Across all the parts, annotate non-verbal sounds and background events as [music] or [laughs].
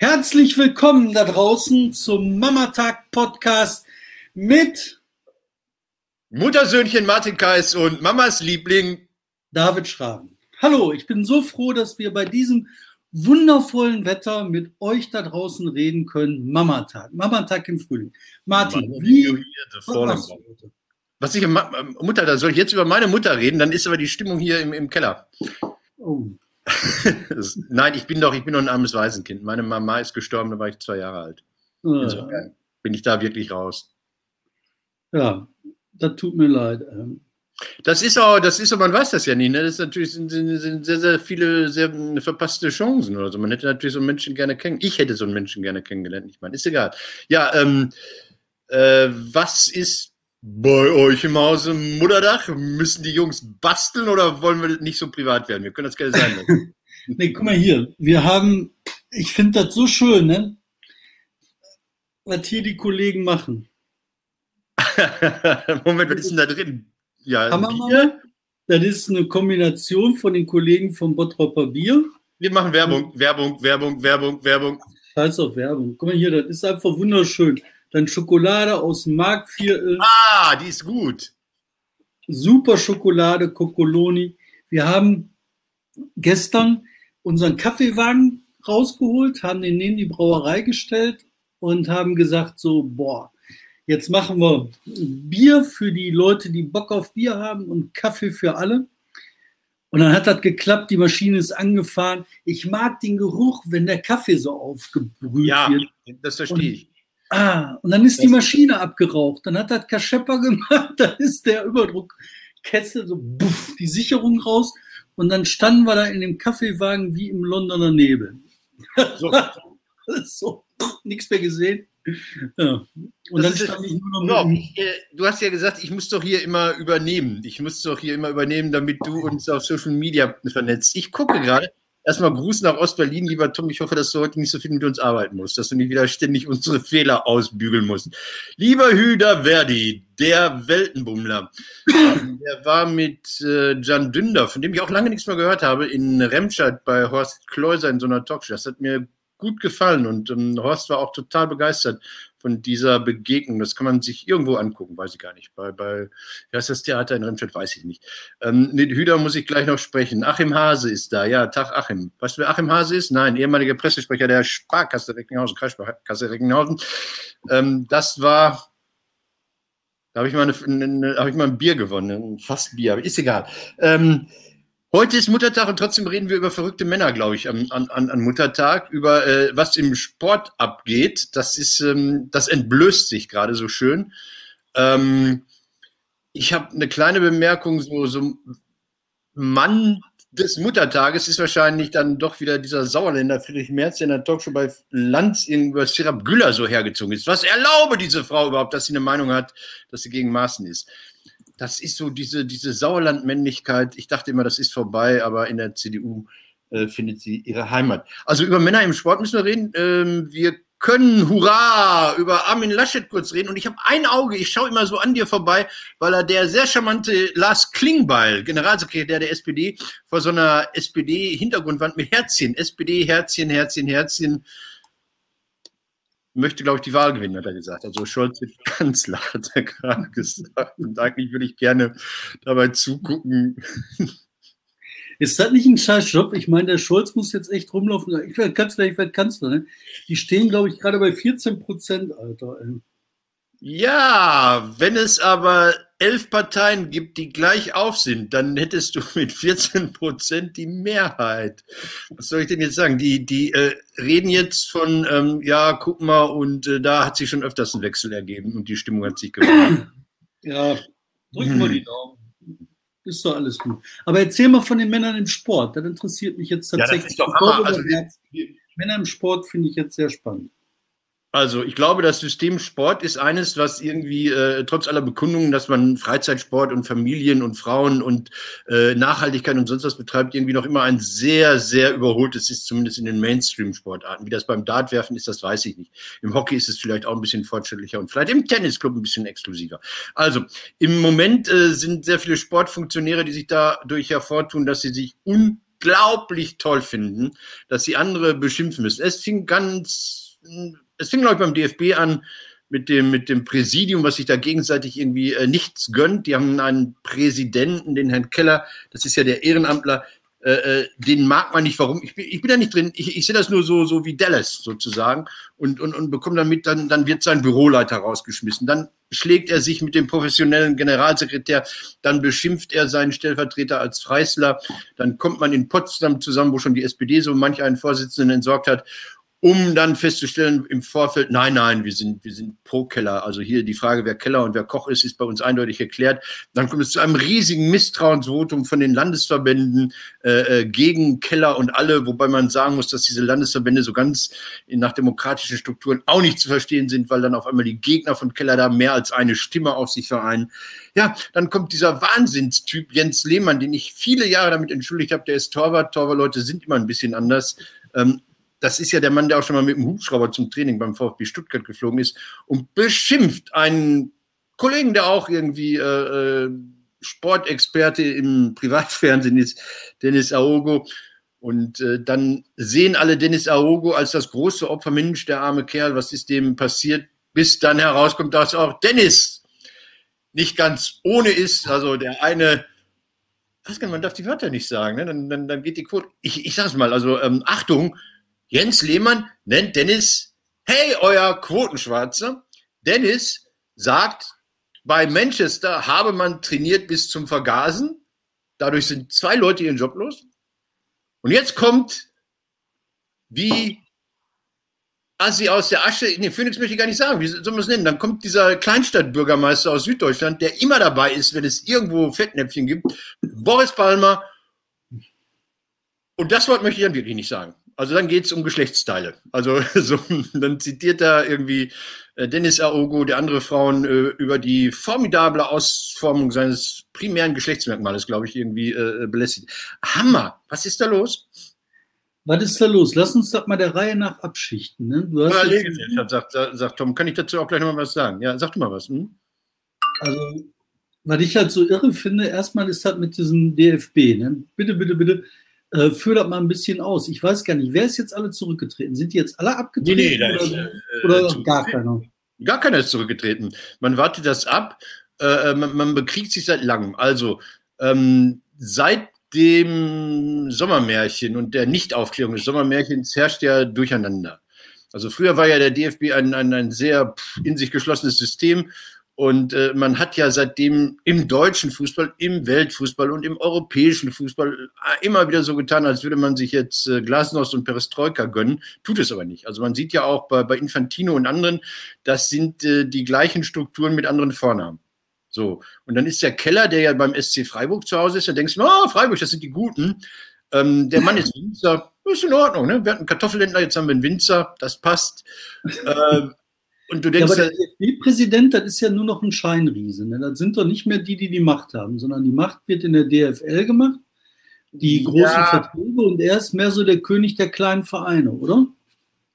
Herzlich willkommen da draußen zum Mamatag Podcast mit Muttersöhnchen Martin Kais und Mamas Liebling David Schraben. Hallo, ich bin so froh, dass wir bei diesem wundervollen Wetter mit euch da draußen reden können. Mamatag, Mamatag im Frühling. Martin, wie was, was ich Mutter, da soll ich jetzt über meine Mutter reden, dann ist aber die Stimmung hier im, im Keller. Oh. [laughs] Nein, ich bin doch, ich bin doch ein armes Waisenkind. Meine Mama ist gestorben, da war ich zwei Jahre alt. Insofern bin ich da wirklich raus. Ja, das tut mir leid. Ähm. Das ist auch, das ist so, man weiß das ja nicht. Ne? Das ist natürlich sind, sind sehr, sehr viele sehr verpasste Chancen oder so. Man hätte natürlich so einen Menschen gerne kennengelernt. Ich hätte so einen Menschen gerne kennengelernt. Ich meine, ist egal. Ja, ähm, äh, was ist bei euch im Hause Mutterdach? Müssen die Jungs basteln oder wollen wir nicht so privat werden? Wir können das gerne sein lassen. [laughs] nee, guck mal hier. Wir haben, ich finde das so schön, ne? was hier die Kollegen machen. [laughs] Moment, was ist denn da drin? Ja, Bier. Das ist eine Kombination von den Kollegen vom Bottropper Bier. Wir machen Werbung, Werbung, Werbung, Werbung, Werbung. Scheiß auf Werbung. Guck mal hier, das ist einfach wunderschön. Dann Schokolade aus dem Marktviertel. Ah, die ist gut. Super Schokolade, Kokoloni. Wir haben gestern unseren Kaffeewagen rausgeholt, haben den neben die Brauerei gestellt und haben gesagt so, boah, jetzt machen wir Bier für die Leute, die Bock auf Bier haben und Kaffee für alle. Und dann hat das geklappt, die Maschine ist angefahren. Ich mag den Geruch, wenn der Kaffee so aufgebrüht ja, wird. Ja, das verstehe ich. Ah, und dann ist die Maschine abgeraucht. Dann hat das Kaschepper gemacht, [laughs] da ist der Überdruckkessel so buff, die Sicherung raus. Und dann standen wir da in dem Kaffeewagen wie im Londoner Nebel. So, [laughs] so nichts mehr gesehen. Ja. Und das dann stand ich nur noch ich, äh, Du hast ja gesagt, ich muss doch hier immer übernehmen. Ich muss doch hier immer übernehmen, damit du uns auf Social Media vernetzt. Ich gucke gerade, Erstmal Gruß nach Ostberlin, lieber Tom. Ich hoffe, dass du heute nicht so viel mit uns arbeiten musst, dass du nicht wieder ständig unsere Fehler ausbügeln musst. Lieber Hüder Verdi, der Weltenbummler, [coughs] der war mit äh, Jan Dünder, von dem ich auch lange nichts mehr gehört habe, in Remscheid bei Horst Kleuser in so einer Talkshow. Das hat mir gut gefallen und ähm, Horst war auch total begeistert von dieser Begegnung. Das kann man sich irgendwo angucken, weiß ich gar nicht. Bei, bei ja, ist das Theater in Remscheid, weiß ich nicht. Ähm, mit Hüder muss ich gleich noch sprechen. Achim Hase ist da. Ja, Tag Achim. Weißt du, wer Achim Hase ist? Nein, ehemaliger Pressesprecher der Sparkasse Recklinghausen, Kreissparkasse Recklinghausen. Ähm, das war da habe ich, mal hab ich mal ein Bier gewonnen, ein Fassbier, aber ist egal. Ähm, Heute ist Muttertag und trotzdem reden wir über verrückte Männer, glaube ich, an, an, an Muttertag, über äh, was im Sport abgeht. Das ist, ähm, das entblößt sich gerade so schön. Ähm, ich habe eine kleine Bemerkung, so, so Mann des Muttertages ist wahrscheinlich dann doch wieder dieser Sauerländer Friedrich Merz, der in der Talkshow bei Lanz über Sirap Güller so hergezogen ist. Was erlaube diese Frau überhaupt, dass sie eine Meinung hat, dass sie gegen Maßen ist? Das ist so diese, diese Sauerlandmännlichkeit. Ich dachte immer, das ist vorbei, aber in der CDU äh, findet sie ihre Heimat. Also über Männer im Sport müssen wir reden. Ähm, wir können, hurra, über Armin Laschet kurz reden. Und ich habe ein Auge, ich schaue immer so an dir vorbei, weil er der sehr charmante Lars Klingbeil, Generalsekretär der SPD, vor so einer SPD-Hintergrundwand mit Herzchen, SPD, Herzchen, Herzchen, Herzchen, möchte, glaube ich, die Wahl gewinnen, hat er gesagt. Also Scholz wird Kanzler, hat er gerade [laughs] gesagt. Und eigentlich würde ich gerne dabei zugucken. Ist das nicht ein scheiß Job? Ich meine, der Scholz muss jetzt echt rumlaufen. Ich werde Kanzler, ich werde Kanzler. Ne? Die stehen, glaube ich, gerade bei 14 Prozent, Alter. Ja, wenn es aber elf Parteien gibt, die gleich auf sind, dann hättest du mit 14 Prozent die Mehrheit. Was soll ich denn jetzt sagen? Die, die äh, reden jetzt von, ähm, ja, guck mal, und äh, da hat sich schon öfters ein Wechsel ergeben und die Stimmung hat sich gemacht. [clears throat] Ja, drücken wir die Daumen. Ist doch alles gut. Aber erzähl mal von den Männern im Sport. Das interessiert mich jetzt tatsächlich. Ja, das ist doch Hammer. Also, Männer im Sport finde ich jetzt sehr spannend. Also ich glaube, das System Sport ist eines, was irgendwie äh, trotz aller Bekundungen, dass man Freizeitsport und Familien und Frauen und äh, Nachhaltigkeit und sonst was betreibt, irgendwie noch immer ein sehr, sehr überholtes ist, zumindest in den Mainstream-Sportarten. Wie das beim Dartwerfen ist, das weiß ich nicht. Im Hockey ist es vielleicht auch ein bisschen fortschrittlicher und vielleicht im Tennisclub ein bisschen exklusiver. Also im Moment äh, sind sehr viele Sportfunktionäre, die sich dadurch hervortun, dass sie sich un unglaublich toll finden, dass sie andere beschimpfen müssen. Es fing ganz, es fing, glaube ich, beim DFB an, mit dem, mit dem Präsidium, was sich da gegenseitig irgendwie äh, nichts gönnt. Die haben einen Präsidenten, den Herrn Keller, das ist ja der Ehrenamtler, äh, äh, den mag man nicht. Warum? Ich bin, ich bin da nicht drin. Ich, ich sehe das nur so, so wie Dallas sozusagen und, und, und bekomme damit, dann, dann wird sein Büroleiter rausgeschmissen. Dann schlägt er sich mit dem professionellen Generalsekretär, dann beschimpft er seinen Stellvertreter als Freisler, dann kommt man in Potsdam zusammen, wo schon die SPD so manch einen Vorsitzenden entsorgt hat um dann festzustellen im Vorfeld, nein, nein, wir sind, wir sind pro Keller. Also hier die Frage, wer Keller und wer Koch ist, ist bei uns eindeutig erklärt. Dann kommt es zu einem riesigen Misstrauensvotum von den Landesverbänden äh, äh gegen Keller und alle, wobei man sagen muss, dass diese Landesverbände so ganz nach demokratischen Strukturen auch nicht zu verstehen sind, weil dann auf einmal die Gegner von Keller da mehr als eine Stimme auf sich vereinen. Ja, dann kommt dieser Wahnsinnstyp Jens Lehmann, den ich viele Jahre damit entschuldigt habe, der ist Torwart. Torwartleute sind immer ein bisschen anders. Ähm, das ist ja der Mann, der auch schon mal mit dem Hubschrauber zum Training beim VfB Stuttgart geflogen ist und beschimpft einen Kollegen, der auch irgendwie äh, äh Sportexperte im Privatfernsehen ist, Dennis Aogo. Und äh, dann sehen alle Dennis Aogo als das große Opfer, Mensch, der arme Kerl, was ist dem passiert? Bis dann herauskommt, dass auch Dennis nicht ganz ohne ist. Also der eine, man darf die Wörter nicht sagen, ne? dann, dann, dann geht die Quote. Ich, ich sag's mal, also ähm, Achtung, Jens Lehmann nennt Dennis, hey, euer Quotenschwarzer. Dennis sagt, bei Manchester habe man trainiert bis zum Vergasen. Dadurch sind zwei Leute ihren Job los. Und jetzt kommt, wie Assi aus der Asche, nee, Phoenix möchte ich gar nicht sagen, wie soll man es nennen? Dann kommt dieser Kleinstadtbürgermeister aus Süddeutschland, der immer dabei ist, wenn es irgendwo Fettnäpfchen gibt, Boris Palmer. Und das Wort möchte ich dann wirklich nicht sagen. Also dann geht es um Geschlechtsteile. Also [laughs] so, dann zitiert er irgendwie äh, Dennis Aogo, der andere Frauen, äh, über die formidable Ausformung seines primären Geschlechtsmerkmales, glaube ich, irgendwie äh, belästigt. Hammer! Was ist da los? Was ist da los? Lass uns das mal der Reihe nach abschichten. Ne? Du hast ja, sagt, sagt Tom. Kann ich dazu auch gleich noch mal was sagen? Ja, sag du mal was. Hm? Also, was ich halt so irre finde, erstmal ist das mit diesem DFB. Ne? Bitte, bitte, bitte äh, führ das mal ein bisschen aus. Ich weiß gar nicht, wer ist jetzt alle zurückgetreten? Sind die jetzt alle abgetreten? Nee, nee, oder, ist, äh, oder äh, gar keiner? Gar keiner ist zurückgetreten. Man wartet das ab. Äh, man, man, bekriegt sich seit langem. Also ähm, seit dem Sommermärchen und der Nichtaufklärung des Sommermärchens herrscht ja Durcheinander. Also früher war ja der DFB ein, ein, ein sehr in sich geschlossenes System und äh, man hat ja seitdem im deutschen Fußball, im Weltfußball und im europäischen Fußball äh, immer wieder so getan, als würde man sich jetzt äh, Glasnost und Perestroika gönnen. Tut es aber nicht. Also man sieht ja auch bei, bei Infantino und anderen, das sind äh, die gleichen Strukturen mit anderen Vornamen. So. Und dann ist der Keller, der ja beim SC Freiburg zu Hause ist, da denkst du, oh, Freiburg, das sind die Guten. Ähm, der Mann ist Winzer, ist in Ordnung, ne? Wir hatten Kartoffelhändler, jetzt haben wir einen Winzer, das passt. Äh, und du denkst, ja, aber der DFB-Präsident, das ist ja nur noch ein Scheinriese. Ne? Das sind doch nicht mehr die, die die Macht haben, sondern die Macht wird in der DFL gemacht, die großen ja. Verträge und er ist mehr so der König der kleinen Vereine, oder?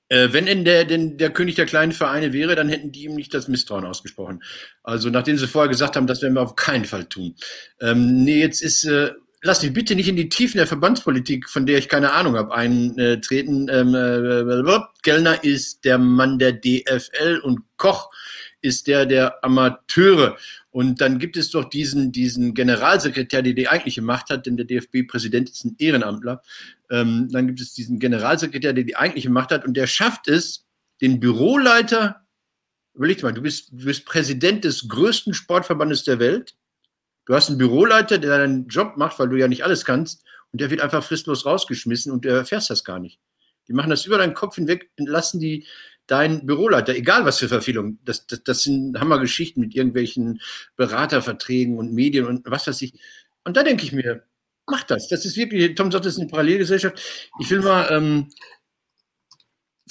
Äh, wenn in der, denn der König der kleinen Vereine wäre, dann hätten die ihm nicht das Misstrauen ausgesprochen. Also nachdem sie vorher gesagt haben, das werden wir auf keinen Fall tun. Ähm, nee, jetzt ist äh, lass mich bitte nicht in die Tiefen der Verbandspolitik, von der ich keine Ahnung habe, eintreten. Ähm, äh, Gellner ist der Mann der DFL und Koch ist der der Amateure. Und dann gibt es doch diesen, diesen Generalsekretär, der die eigentliche Macht hat, denn der DFB-Präsident ist ein Ehrenamtler. Ähm, dann gibt es diesen Generalsekretär, der die eigentliche Macht hat und der schafft es, den Büroleiter, überleg mal, du bist, du bist Präsident des größten Sportverbandes der Welt, Du hast einen Büroleiter, der deinen Job macht, weil du ja nicht alles kannst, und der wird einfach fristlos rausgeschmissen und du erfährst das gar nicht. Die machen das über deinen Kopf hinweg, entlassen die deinen Büroleiter, egal was für Verfehlungen. Das, das, das sind Hammergeschichten mit irgendwelchen Beraterverträgen und Medien und was weiß ich. Und da denke ich mir, mach das. Das ist wirklich, Tom sagt, das ist eine Parallelgesellschaft. Ich will mal ähm,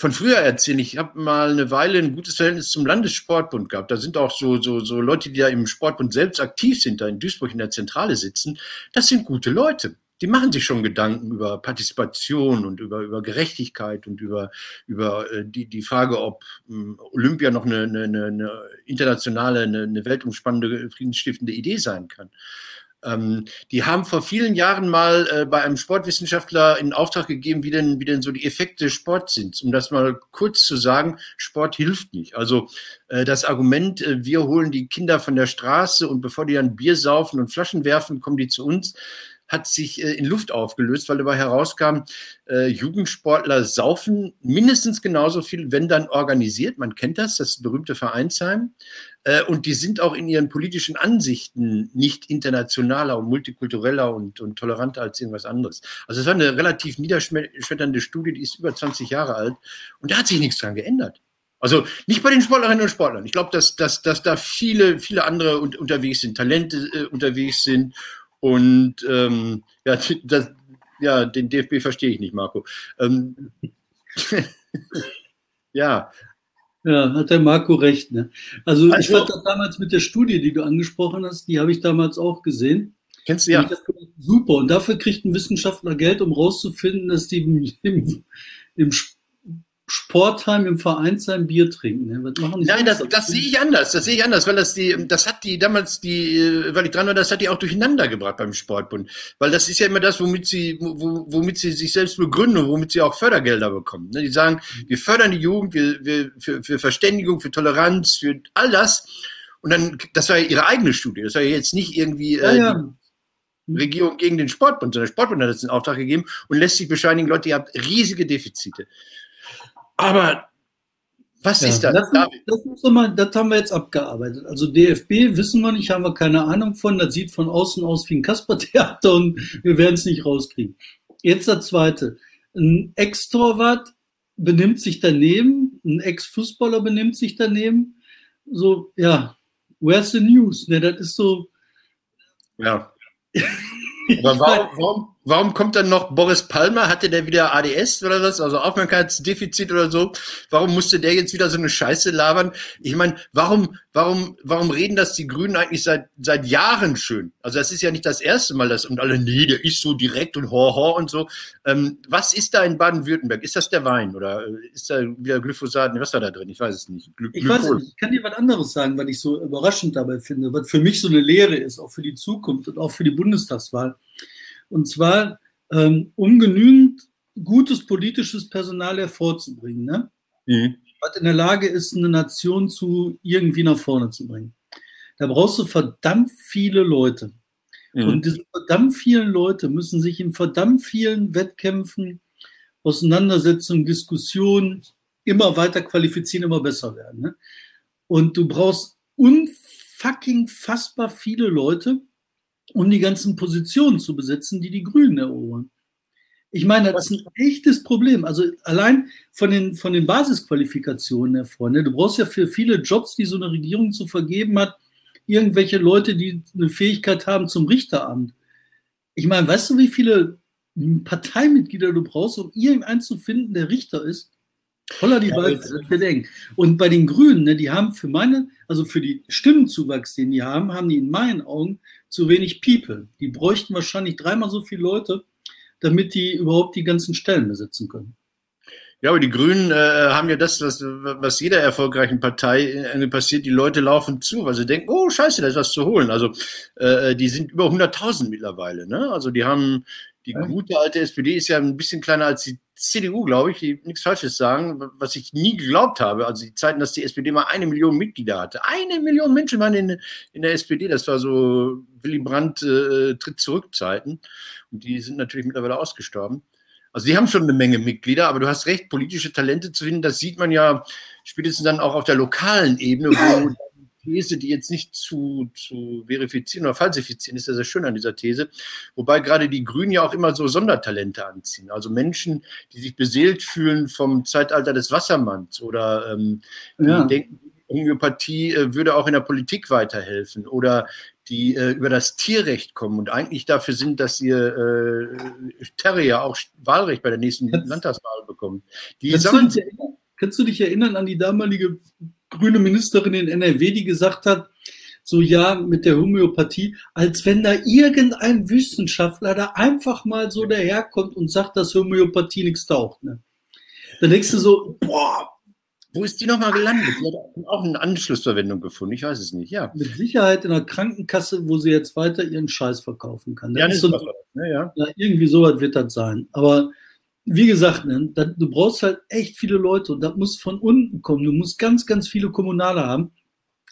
von früher erzählen. Ich habe mal eine Weile ein gutes Verhältnis zum Landessportbund gehabt. Da sind auch so, so, so Leute, die da im Sportbund selbst aktiv sind, da in Duisburg in der Zentrale sitzen. Das sind gute Leute. Die machen sich schon Gedanken über Partizipation und über, über Gerechtigkeit und über, über äh, die, die Frage, ob ähm, Olympia noch eine, eine, eine internationale, eine, eine weltumspannende, friedensstiftende Idee sein kann. Ähm, die haben vor vielen Jahren mal äh, bei einem Sportwissenschaftler in Auftrag gegeben, wie denn, wie denn so die Effekte Sports sind. Um das mal kurz zu sagen, Sport hilft nicht. Also äh, das Argument, äh, wir holen die Kinder von der Straße und bevor die dann Bier saufen und Flaschen werfen, kommen die zu uns, hat sich äh, in Luft aufgelöst, weil dabei herauskam, äh, Jugendsportler saufen mindestens genauso viel, wenn dann organisiert. Man kennt das, das berühmte Vereinsheim. Äh, und die sind auch in ihren politischen Ansichten nicht internationaler und multikultureller und, und toleranter als irgendwas anderes. Also es war eine relativ niederschmetternde Studie, die ist über 20 Jahre alt und da hat sich nichts dran geändert. Also nicht bei den Sportlerinnen und Sportlern. Ich glaube, dass, dass, dass da viele, viele andere unterwegs sind, Talente äh, unterwegs sind und ähm, ja, das, ja, den DFB verstehe ich nicht, Marco. Ähm, [laughs] ja. Ja, hat der Marco recht. Ne? Also, also, ich fand das damals mit der Studie, die du angesprochen hast, die habe ich damals auch gesehen. Kennst du ja. Super. Und dafür kriegt ein Wissenschaftler Geld, um rauszufinden, dass die im, im, im Sportheim im Vereinsheim Bier trinken. Ne? Die Nein, das, das sehe ich anders. Das sehe ich anders, weil das die, das hat die damals die, äh, weil ich dran war, das hat die auch durcheinander gebracht beim Sportbund. Weil das ist ja immer das, womit sie, womit sie sich selbst begründen, womit sie auch Fördergelder bekommen. Ne? Die sagen, wir fördern die Jugend, wir, wir, für, für Verständigung, für Toleranz, für all das. Und dann, das war ja ihre eigene Studie. Das war ja jetzt nicht irgendwie äh, ja, ja. Regierung gegen den Sportbund, sondern der Sportbund hat jetzt den Auftrag gegeben und lässt sich bescheinigen, Leute, ihr habt riesige Defizite. Aber was ja, ist das? Das, das, mal, das, haben wir jetzt abgearbeitet. Also DFB wissen wir nicht, haben wir keine Ahnung von. Das sieht von außen aus wie ein Kaspertheater und wir werden es nicht rauskriegen. Jetzt der zweite. Ein Ex-Torwart benimmt sich daneben, ein Ex-Fußballer benimmt sich daneben. So, ja, where's the news? Ne, das ist so. Ja. Aber warum, warum, warum kommt dann noch Boris Palmer? Hatte der wieder ADS oder was? Also Aufmerksamkeitsdefizit oder so? Warum musste der jetzt wieder so eine Scheiße labern? Ich meine, warum, warum, warum reden das die Grünen eigentlich seit, seit Jahren schön? Also das ist ja nicht das erste Mal, dass und alle, nee, der ist so direkt und ho, ho und so. Ähm, was ist da in Baden-Württemberg? Ist das der Wein oder ist da wieder Glyphosat? Was war da drin? Ich weiß es nicht. Gly ich weiß nicht. Ich kann dir was anderes sagen, was ich so überraschend dabei finde, was für mich so eine Lehre ist, auch für die Zukunft und auch für die Bundestagswahl. Und zwar, ähm, um genügend gutes politisches Personal hervorzubringen, ne? Mhm. was in der Lage ist, eine Nation zu irgendwie nach vorne zu bringen. Da brauchst du verdammt viele Leute. Mhm. Und diese verdammt vielen Leute müssen sich in verdammt vielen Wettkämpfen, Auseinandersetzungen, Diskussionen immer weiter qualifizieren, immer besser werden. Ne? Und du brauchst unfucking fassbar viele Leute, um die ganzen Positionen zu besetzen, die die Grünen erobern. Ich meine, das ist ein echtes Problem. Also allein von den, von den Basisqualifikationen her, Freunde. Du brauchst ja für viele Jobs, die so eine Regierung zu vergeben hat, irgendwelche Leute, die eine Fähigkeit haben zum Richteramt. Ich meine, weißt du, wie viele Parteimitglieder du brauchst, um irgendeinen zu finden, der Richter ist? Holla die ja, Wald, Und bei den Grünen, ne, die haben für meine, also für die Stimmenzuwachs, den die haben, haben die in meinen Augen zu wenig People. Die bräuchten wahrscheinlich dreimal so viele Leute, damit die überhaupt die ganzen Stellen besetzen können. Ja, aber die Grünen äh, haben ja das, was, was jeder erfolgreichen Partei äh, passiert. Die Leute laufen zu, weil sie denken, oh Scheiße, da ist was zu holen. Also äh, die sind über 100.000 mittlerweile. Ne? Also die haben, die gute alte SPD ist ja ein bisschen kleiner als die CDU, glaube ich, die nichts Falsches sagen, was ich nie geglaubt habe. Also die Zeiten, dass die SPD mal eine Million Mitglieder hatte. Eine Million Menschen waren in, in der SPD. Das war so Willy Brandt äh, tritt zurück Zeiten. Und die sind natürlich mittlerweile ausgestorben. Also die haben schon eine Menge Mitglieder, aber du hast recht, politische Talente zu finden, das sieht man ja spätestens dann auch auf der lokalen Ebene, wo [clears throat] These, die jetzt nicht zu, zu verifizieren oder falsifizieren, ist ja sehr schön an dieser These. Wobei gerade die Grünen ja auch immer so Sondertalente anziehen. Also Menschen, die sich beseelt fühlen vom Zeitalter des Wassermanns oder ähm, ja. die denken, Homöopathie äh, würde auch in der Politik weiterhelfen oder die äh, über das Tierrecht kommen und eigentlich dafür sind, dass ihr äh, Terrier auch Wahlrecht bei der nächsten Landtagswahl bekommen. Die kannst, du dich erinnern, kannst du dich erinnern an die damalige grüne Ministerin in NRW, die gesagt hat, so ja, mit der Homöopathie, als wenn da irgendein Wissenschaftler da einfach mal so daherkommt und sagt, dass Homöopathie nichts taucht. Ne? Dann denkst du so, boah, Wo ist die nochmal gelandet? Die hat auch eine Anschlussverwendung gefunden. Ich weiß es nicht. Ja. Mit Sicherheit in der Krankenkasse, wo sie jetzt weiter ihren Scheiß verkaufen kann. Ja, so, ja, ja. ja, irgendwie sowas wird das sein. Aber wie gesagt, ne, du brauchst halt echt viele Leute und das muss von unten kommen. Du musst ganz, ganz viele Kommunale haben.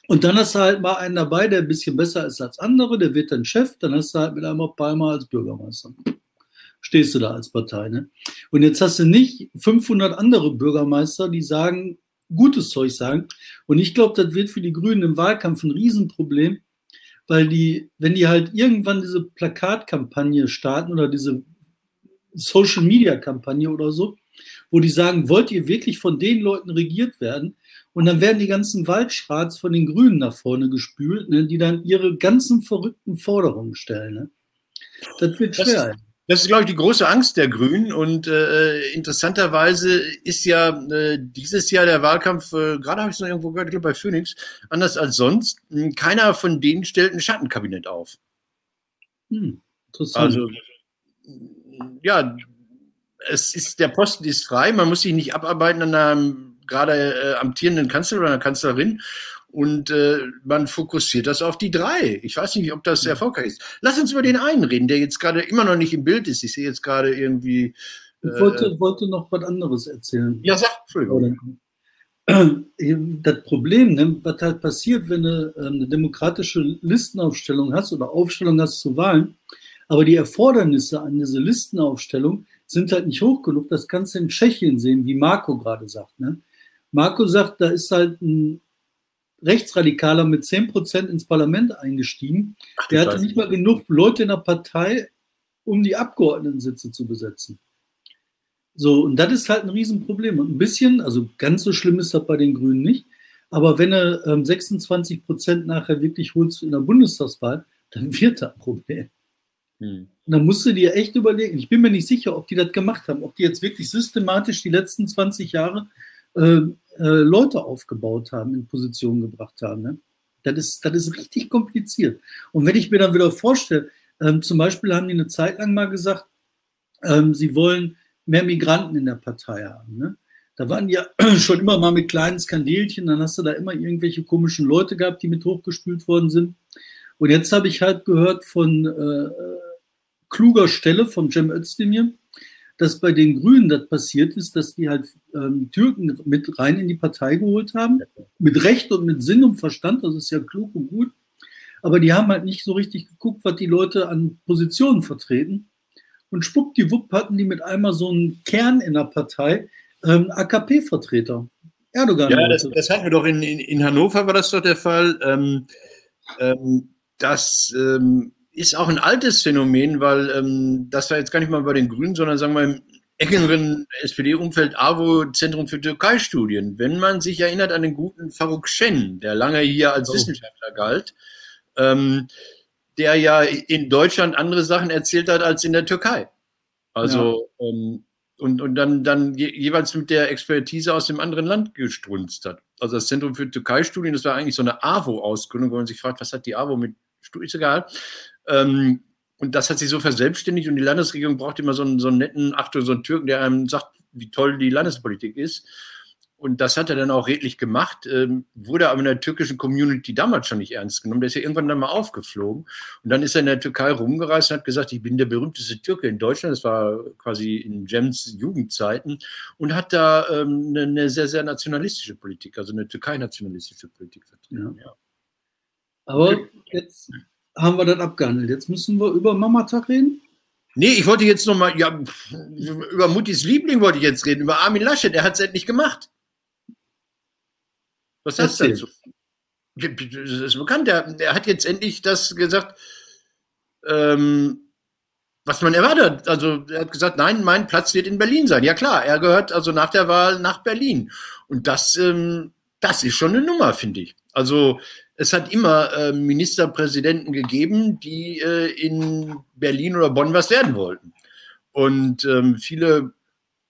Und dann hast du halt mal einen dabei, der ein bisschen besser ist als andere, der wird dann Chef, dann hast du halt mit einmal Palmer als Bürgermeister. Stehst du da als Partei. Ne? Und jetzt hast du nicht 500 andere Bürgermeister, die sagen, gutes Zeug sagen. Und ich glaube, das wird für die Grünen im Wahlkampf ein Riesenproblem, weil die, wenn die halt irgendwann diese Plakatkampagne starten oder diese Social Media Kampagne oder so, wo die sagen, wollt ihr wirklich von den Leuten regiert werden? Und dann werden die ganzen Waldschrats von den Grünen nach vorne gespült, ne, die dann ihre ganzen verrückten Forderungen stellen. Ne? Das wird schwer. Das, das ist, glaube ich, die große Angst der Grünen. Und äh, interessanterweise ist ja äh, dieses Jahr der Wahlkampf, äh, gerade habe ich es noch irgendwo gehört, ich glaube bei Phoenix, anders als sonst. Keiner von denen stellt ein Schattenkabinett auf. Hm, interessant. Also ja, es ist, der Posten ist frei, man muss sich nicht abarbeiten an einer gerade äh, amtierenden Kanzler oder einer Kanzlerin und äh, man fokussiert das auf die drei. Ich weiß nicht, ob das erfolgreich ist. Lass uns über den einen reden, der jetzt gerade immer noch nicht im Bild ist. Ich sehe jetzt gerade irgendwie. Äh, ich wollte, wollte noch was anderes erzählen. Ja, sag, Entschuldigung. [clears throat] Das Problem, ne, was halt passiert, wenn du ähm, eine demokratische Listenaufstellung hast oder Aufstellung hast zu Wahlen, aber die Erfordernisse an diese Listenaufstellung sind halt nicht hoch genug. Das kannst du in Tschechien sehen, wie Marco gerade sagt. Ne? Marco sagt, da ist halt ein Rechtsradikaler mit 10% ins Parlament eingestiegen. Ach, der hatte nicht mal genug Leute in der Partei, um die Abgeordnetensitze zu besetzen. So, und das ist halt ein Riesenproblem. Und ein bisschen, also ganz so schlimm ist das bei den Grünen nicht, aber wenn er ähm, 26 Prozent nachher wirklich holst in der Bundestagswahl, dann wird das ein Problem. Hm. Und dann musst du dir echt überlegen, ich bin mir nicht sicher, ob die das gemacht haben, ob die jetzt wirklich systematisch die letzten 20 Jahre äh, äh, Leute aufgebaut haben, in Positionen gebracht haben. Ne? Das, ist, das ist richtig kompliziert. Und wenn ich mir dann wieder vorstelle, ähm, zum Beispiel haben die eine Zeit lang mal gesagt, ähm, sie wollen mehr Migranten in der Partei haben. Ne? Da waren die ja [clears throat] schon immer mal mit kleinen Skandelchen, dann hast du da immer irgendwelche komischen Leute gehabt, die mit hochgespült worden sind. Und jetzt habe ich halt gehört von äh, kluger Stelle von Cem Özdemir, dass bei den Grünen das passiert ist, dass die halt ähm, Türken mit rein in die Partei geholt haben, mit Recht und mit Sinn und Verstand, das ist ja klug und gut, aber die haben halt nicht so richtig geguckt, was die Leute an Positionen vertreten. Und schwuppdiwupp hatten die mit einmal so einen Kern in der Partei, ähm, AKP-Vertreter. Erdogan. Ja, das, das, hatten wir doch in, in, in, Hannover, war das doch der Fall, ähm, ähm, dass ähm, ist auch ein altes Phänomen, weil ähm, das war jetzt gar nicht mal bei den Grünen, sondern sagen wir im engeren SPD-Umfeld AWO, Zentrum für Türkei-Studien. Wenn man sich erinnert an den guten Faruk Shen, der lange hier als oh. Wissenschaftler galt, ähm, der ja in Deutschland andere Sachen erzählt hat als in der Türkei. Also ja. ähm, und, und dann, dann je, jeweils mit der Expertise aus dem anderen Land gestrunzt hat. Also das Zentrum für Türkei-Studien, das war eigentlich so eine AWO-Ausgründung, wo man sich fragt, was hat die AWO mit ist egal. Ähm, und das hat sich so verselbstständigt und die Landesregierung braucht immer so einen, so einen netten, Achtung, so einen Türken, der einem sagt, wie toll die Landespolitik ist. Und das hat er dann auch redlich gemacht, ähm, wurde aber in der türkischen Community damals schon nicht ernst genommen. Der ist ja irgendwann dann mal aufgeflogen. Und dann ist er in der Türkei rumgereist und hat gesagt, ich bin der berühmteste Türke in Deutschland. Das war quasi in Jems Jugendzeiten. Und hat da ähm, eine, eine, sehr, sehr nationalistische Politik, also eine Türkei-nationalistische Politik vertreten. Ja. Ja. Aber jetzt haben wir das abgehandelt. Jetzt müssen wir über Mamatag reden. Nee, ich wollte jetzt nochmal, ja, über Muttis Liebling wollte ich jetzt reden, über Armin Laschet, der hat es endlich gemacht. Was heißt das? Das ist bekannt, der, der, hat jetzt endlich das gesagt, ähm, was man erwartet. Also er hat gesagt, nein, mein Platz wird in Berlin sein. Ja klar, er gehört also nach der Wahl nach Berlin. Und das, ähm, das ist schon eine Nummer, finde ich. Also es hat immer äh, Ministerpräsidenten gegeben, die äh, in Berlin oder Bonn was werden wollten. Und ähm, viele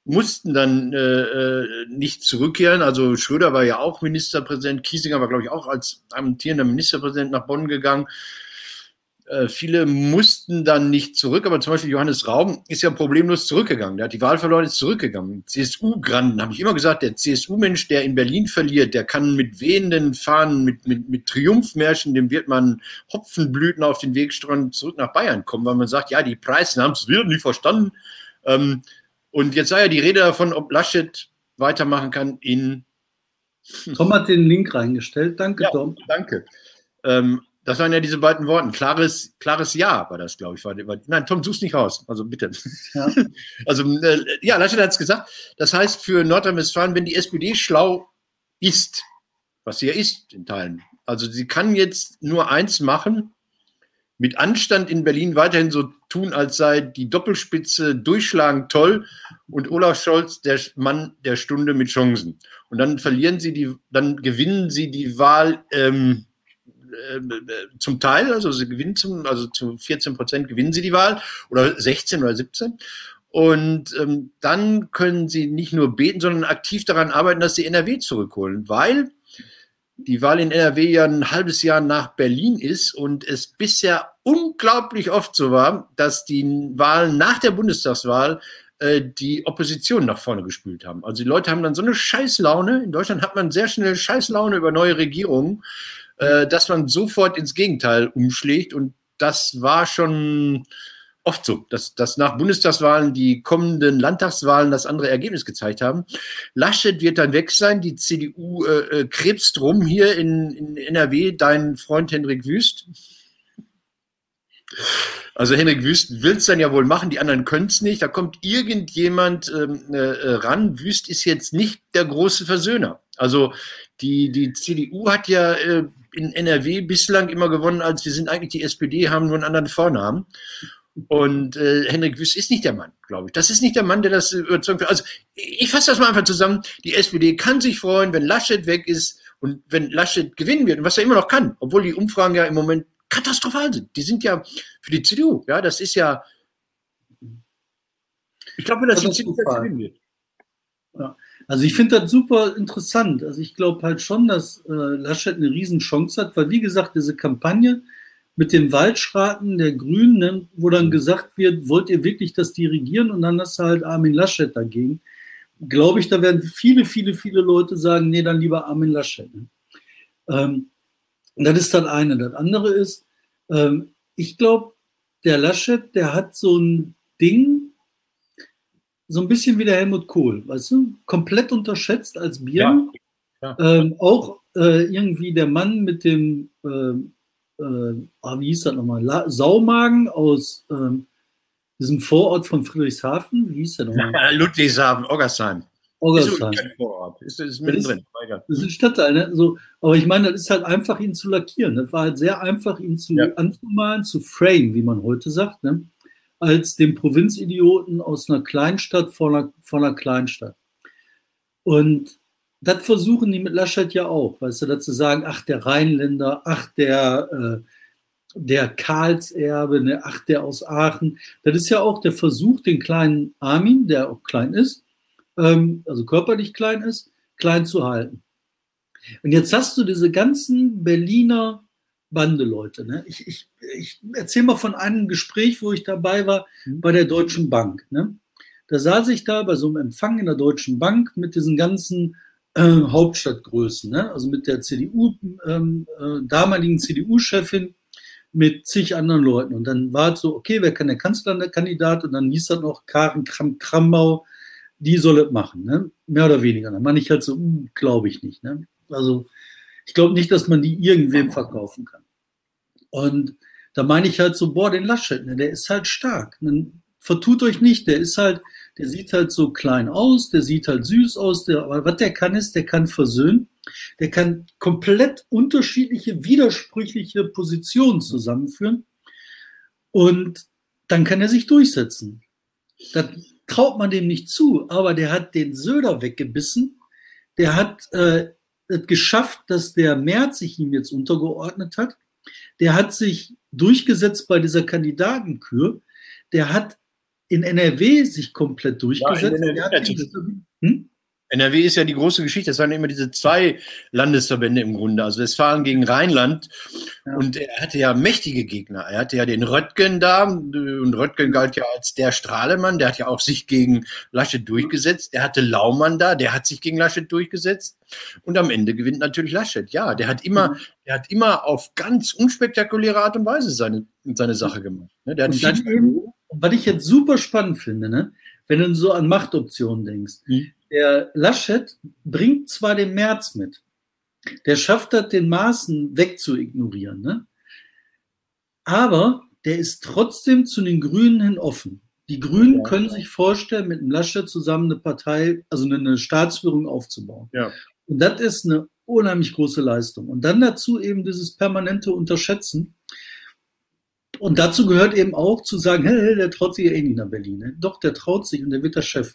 mussten dann äh, äh, nicht zurückkehren. Also Schröder war ja auch Ministerpräsident, Kiesinger war, glaube ich, auch als amtierender Ministerpräsident nach Bonn gegangen. Äh, viele mussten dann nicht zurück, aber zum Beispiel Johannes Raum ist ja problemlos zurückgegangen. Der hat die Wahl verloren, ist zurückgegangen. CSU-Granden, habe ich immer gesagt, der CSU-Mensch, der in Berlin verliert, der kann mit wehenden Fahnen, mit, mit, mit Triumphmärschen, dem wird man Hopfenblüten auf den Weg streuen, zurück nach Bayern kommen, weil man sagt, ja, die Preisen haben es wieder nicht verstanden. Ähm, und jetzt sei ja die Rede davon, ob Laschet weitermachen kann in. Tom hat den Link reingestellt. Danke, ja, Tom. Danke. Ähm, das waren ja diese beiden Worte. Klares, klares Ja war das, glaube ich. War, war, nein, Tom, such's nicht raus. Also bitte. Ja. [laughs] Also, äh, ja, Laschet hat es gesagt. Das heißt für Nordrhein-Westfalen, wenn die SPD schlau ist, was sie ja ist in Teilen, also sie kann jetzt nur eins machen, mit Anstand in Berlin weiterhin so tun, als sei die Doppelspitze durchschlagend toll und Olaf Scholz der Mann der Stunde mit Chancen. Und dann verlieren sie die, dann gewinnen sie die Wahl ähm, äh, zum Teil, also sie gewinnen zum, also zu 14 Prozent gewinnen sie die Wahl oder 16 oder 17. Und ähm, dann können sie nicht nur beten, sondern aktiv daran arbeiten, dass sie NRW zurückholen, weil die Wahl in NRW ja ein halbes Jahr nach Berlin ist und es bisher unglaublich oft so war, dass die Wahlen nach der Bundestagswahl äh, die Opposition nach vorne gespült haben. Also die Leute haben dann so eine Scheißlaune. In Deutschland hat man sehr schnell Scheißlaune über neue Regierungen, äh, dass man sofort ins Gegenteil umschlägt. Und das war schon oft so, dass, dass nach Bundestagswahlen die kommenden Landtagswahlen das andere Ergebnis gezeigt haben. Laschet wird dann weg sein, die CDU äh, äh, krebst rum hier in, in NRW, dein Freund Hendrik Wüst. Also Henrik Wüst will es dann ja wohl machen, die anderen können es nicht. Da kommt irgendjemand ähm, äh, äh, ran. Wüst ist jetzt nicht der große Versöhner. Also die, die CDU hat ja äh, in NRW bislang immer gewonnen, als wir sind eigentlich die SPD, haben nur einen anderen Vornamen. Und äh, Henrik Wüst ist nicht der Mann, glaube ich. Das ist nicht der Mann, der das überzeugt wird. Also ich fasse das mal einfach zusammen. Die SPD kann sich freuen, wenn Laschet weg ist und wenn Laschet gewinnen wird, und was er immer noch kann, obwohl die Umfragen ja im Moment katastrophal sind. Die sind ja für die CDU, ja, das ist ja. Ich glaube, dass die CDU gewinnen wird. Ja. Also ich finde das super interessant. Also ich glaube halt schon, dass äh, Laschet eine Riesenchance hat, weil wie gesagt, diese Kampagne, mit dem Waldschraten der Grünen, ne, wo dann gesagt wird, wollt ihr wirklich das dirigieren? Und dann hast du halt Armin Laschet dagegen. Glaube ich, da werden viele, viele, viele Leute sagen, nee, dann lieber Armin Laschet. Ne? Ähm, das ist das eine. Das andere ist, ähm, ich glaube, der Laschet, der hat so ein Ding, so ein bisschen wie der Helmut Kohl, weißt du? Komplett unterschätzt als Bier. Ja. Ja. Ähm, auch äh, irgendwie der Mann mit dem äh, äh, ah, wie hieß das nochmal? La Saumagen aus ähm, diesem Vorort von Friedrichshafen. Wie hieß der nochmal? [laughs] Ludwigshafen, Oggersheim. Oggersheim. Ist, Vorort. ist, ist mittendrin. Das, das ist ein Stadtteil. Ne? So, aber ich meine, das ist halt einfach, ihn zu lackieren. Das war halt sehr einfach, ihn zu ja. anzumalen, zu frame, wie man heute sagt, ne? Als den Provinzidioten aus einer Kleinstadt vor einer, vor einer Kleinstadt. Und das versuchen die mit Laschet ja auch, weißt du, dazu sagen, ach, der Rheinländer, ach, der, äh, der Karlserbe, ne, ach, der aus Aachen. Das ist ja auch der Versuch, den kleinen Armin, der auch klein ist, ähm, also körperlich klein ist, klein zu halten. Und jetzt hast du diese ganzen Berliner Bandeleute. Ne? Ich, ich, ich erzähle mal von einem Gespräch, wo ich dabei war mhm. bei der Deutschen Bank. Ne? Da saß ich da bei so einem Empfang in der Deutschen Bank mit diesen ganzen äh, Hauptstadtgrößen, ne? also mit der CDU, ähm, äh, damaligen CDU-Chefin, mit zig anderen Leuten. Und dann war es so, okay, wer kann der Kanzlerkandidat? Und dann hieß das noch Karen Kram-Krambau, die soll es machen, ne? mehr oder weniger. Dann meine ich halt so, hm, glaube ich nicht. Ne? Also ich glaube nicht, dass man die irgendwem verkaufen kann. Und da meine ich halt so, boah, den Laschet, ne? der ist halt stark. Dann vertut euch nicht, der ist halt, der sieht halt so klein aus, der sieht halt süß aus, der, aber was der kann ist, der kann versöhnen, der kann komplett unterschiedliche, widersprüchliche Positionen zusammenführen und dann kann er sich durchsetzen. Das traut man dem nicht zu, aber der hat den Söder weggebissen, der hat äh, es geschafft, dass der Merz sich ihm jetzt untergeordnet hat, der hat sich durchgesetzt bei dieser Kandidatenkür, der hat in NRW sich komplett durchgesetzt. Ja, hm? NRW ist ja die große Geschichte. Das waren immer diese zwei Landesverbände im Grunde. Also Westfalen gegen Rheinland. Ja. Und er hatte ja mächtige Gegner. Er hatte ja den Röttgen da. Und Röttgen galt ja als der Strahlemann. Der hat ja auch sich gegen Laschet durchgesetzt. Er hatte Laumann da. Der hat sich gegen Laschet durchgesetzt. Und am Ende gewinnt natürlich Laschet. Ja, der hat immer, mhm. der hat immer auf ganz unspektakuläre Art und Weise seine, seine Sache gemacht. Ne? Der hat und dann eben, was ich jetzt super spannend finde, ne? wenn du so an Machtoptionen denkst. Mhm der Laschet bringt zwar den März mit, der schafft das, den Maßen wegzuignorieren, ne? aber der ist trotzdem zu den Grünen hin offen. Die Grünen ja. können sich vorstellen, mit dem Laschet zusammen eine Partei, also eine Staatsführung aufzubauen. Ja. Und das ist eine unheimlich große Leistung. Und dann dazu eben dieses permanente Unterschätzen. Und dazu gehört eben auch zu sagen, hey, der traut sich ja eh nicht nach Berlin. Ne? Doch, der traut sich und der wird der Chef.